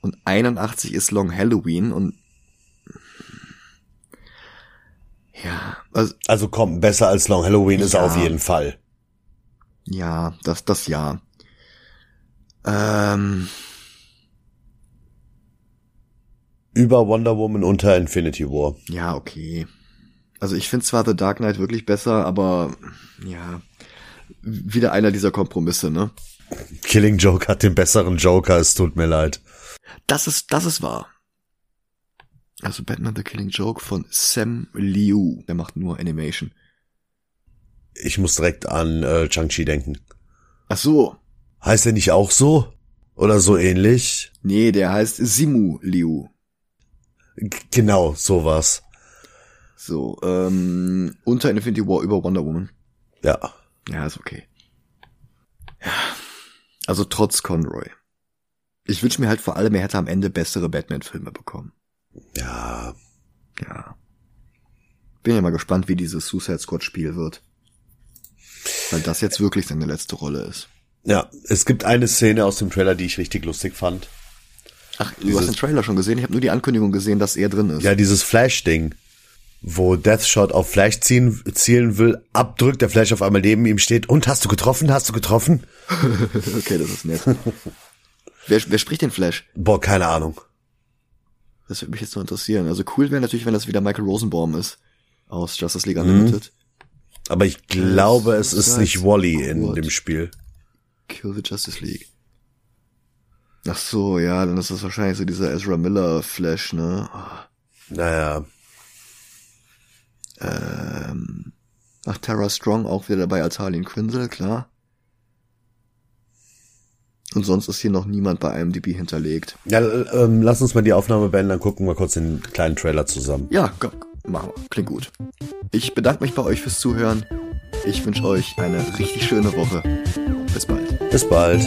und 81 ist Long Halloween und ja, Also, also komm, besser als Long Halloween ist ja. auf jeden Fall. Ja, das, das ja. Ähm. Über Wonder Woman unter Infinity War. Ja, okay. Also ich finde zwar The Dark Knight wirklich besser, aber ja, wieder einer dieser Kompromisse, ne? Killing Joke hat den besseren Joker, es tut mir leid. Das ist, das ist wahr. Also Batman The Killing Joke von Sam Liu. Der macht nur Animation. Ich muss direkt an äh, Chang-Chi denken. Ach so. Heißt er nicht auch so? Oder so ähnlich? Nee, der heißt Simu Liu. G genau, sowas. So, ähm, unter Infinity War über Wonder Woman. Ja. Ja, ist okay. Ja. Also trotz Conroy. Ich wünsche mir halt vor allem, er hätte am Ende bessere Batman-Filme bekommen. Ja. Ja. Bin ja mal gespannt, wie dieses Suicide Squad Spiel wird. Weil das jetzt wirklich seine letzte Rolle ist. Ja, es gibt eine Szene aus dem Trailer, die ich richtig lustig fand. Ach, du dieses, hast den Trailer schon gesehen? Ich habe nur die Ankündigung gesehen, dass er drin ist. Ja, dieses Flash-Ding, wo Deathshot auf Flash ziehen, zielen will, abdrückt, der Flash auf einmal neben ihm steht und hast du getroffen? Hast du getroffen? okay, das ist nett. wer, wer spricht den Flash? Boah, keine Ahnung. Das würde mich jetzt nur interessieren. Also cool wäre natürlich, wenn das wieder Michael Rosenbaum ist. Aus Justice League Unlimited. Mhm. Aber ich glaube, es ist nicht Wally in dem Spiel. Kill the Justice League. Ach so, ja, dann ist das wahrscheinlich so dieser Ezra Miller Flash, ne? Oh. Naja. Ähm. Ach, Tara Strong auch wieder dabei als Harleen Quinzel, klar. Und sonst ist hier noch niemand bei IMDb hinterlegt. Ja, ähm, lass uns mal die Aufnahme beenden, dann gucken wir kurz den kleinen Trailer zusammen. Ja, machen wir. Klingt gut. Ich bedanke mich bei euch fürs Zuhören. Ich wünsche euch eine richtig schöne Woche. Bis bald. Bis bald.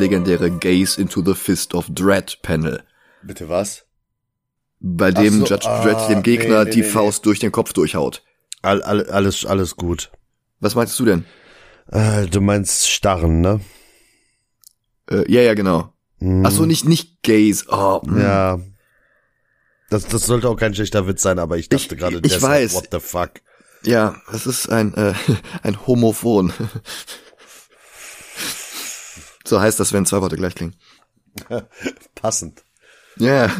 Legendäre Gaze into the Fist of Dread Panel. Bitte was? Bei dem so, Judge ah, Dredd dem Gegner nee, nee, die nee, Faust durch den Kopf durchhaut. All, all, alles, alles gut. Was meinst du denn? Äh, du meinst Starren, ne? Äh, ja, ja, genau. Mm. Ach so, nicht, nicht Gaze. Oh, mm. Ja. Das, das sollte auch kein schlechter Witz sein, aber ich dachte gerade, ich weiß. what the fuck. Ja, es ist ein, äh, ein Homophon. So heißt das, wenn zwei Worte gleich klingen. Passend. Ja. Yeah.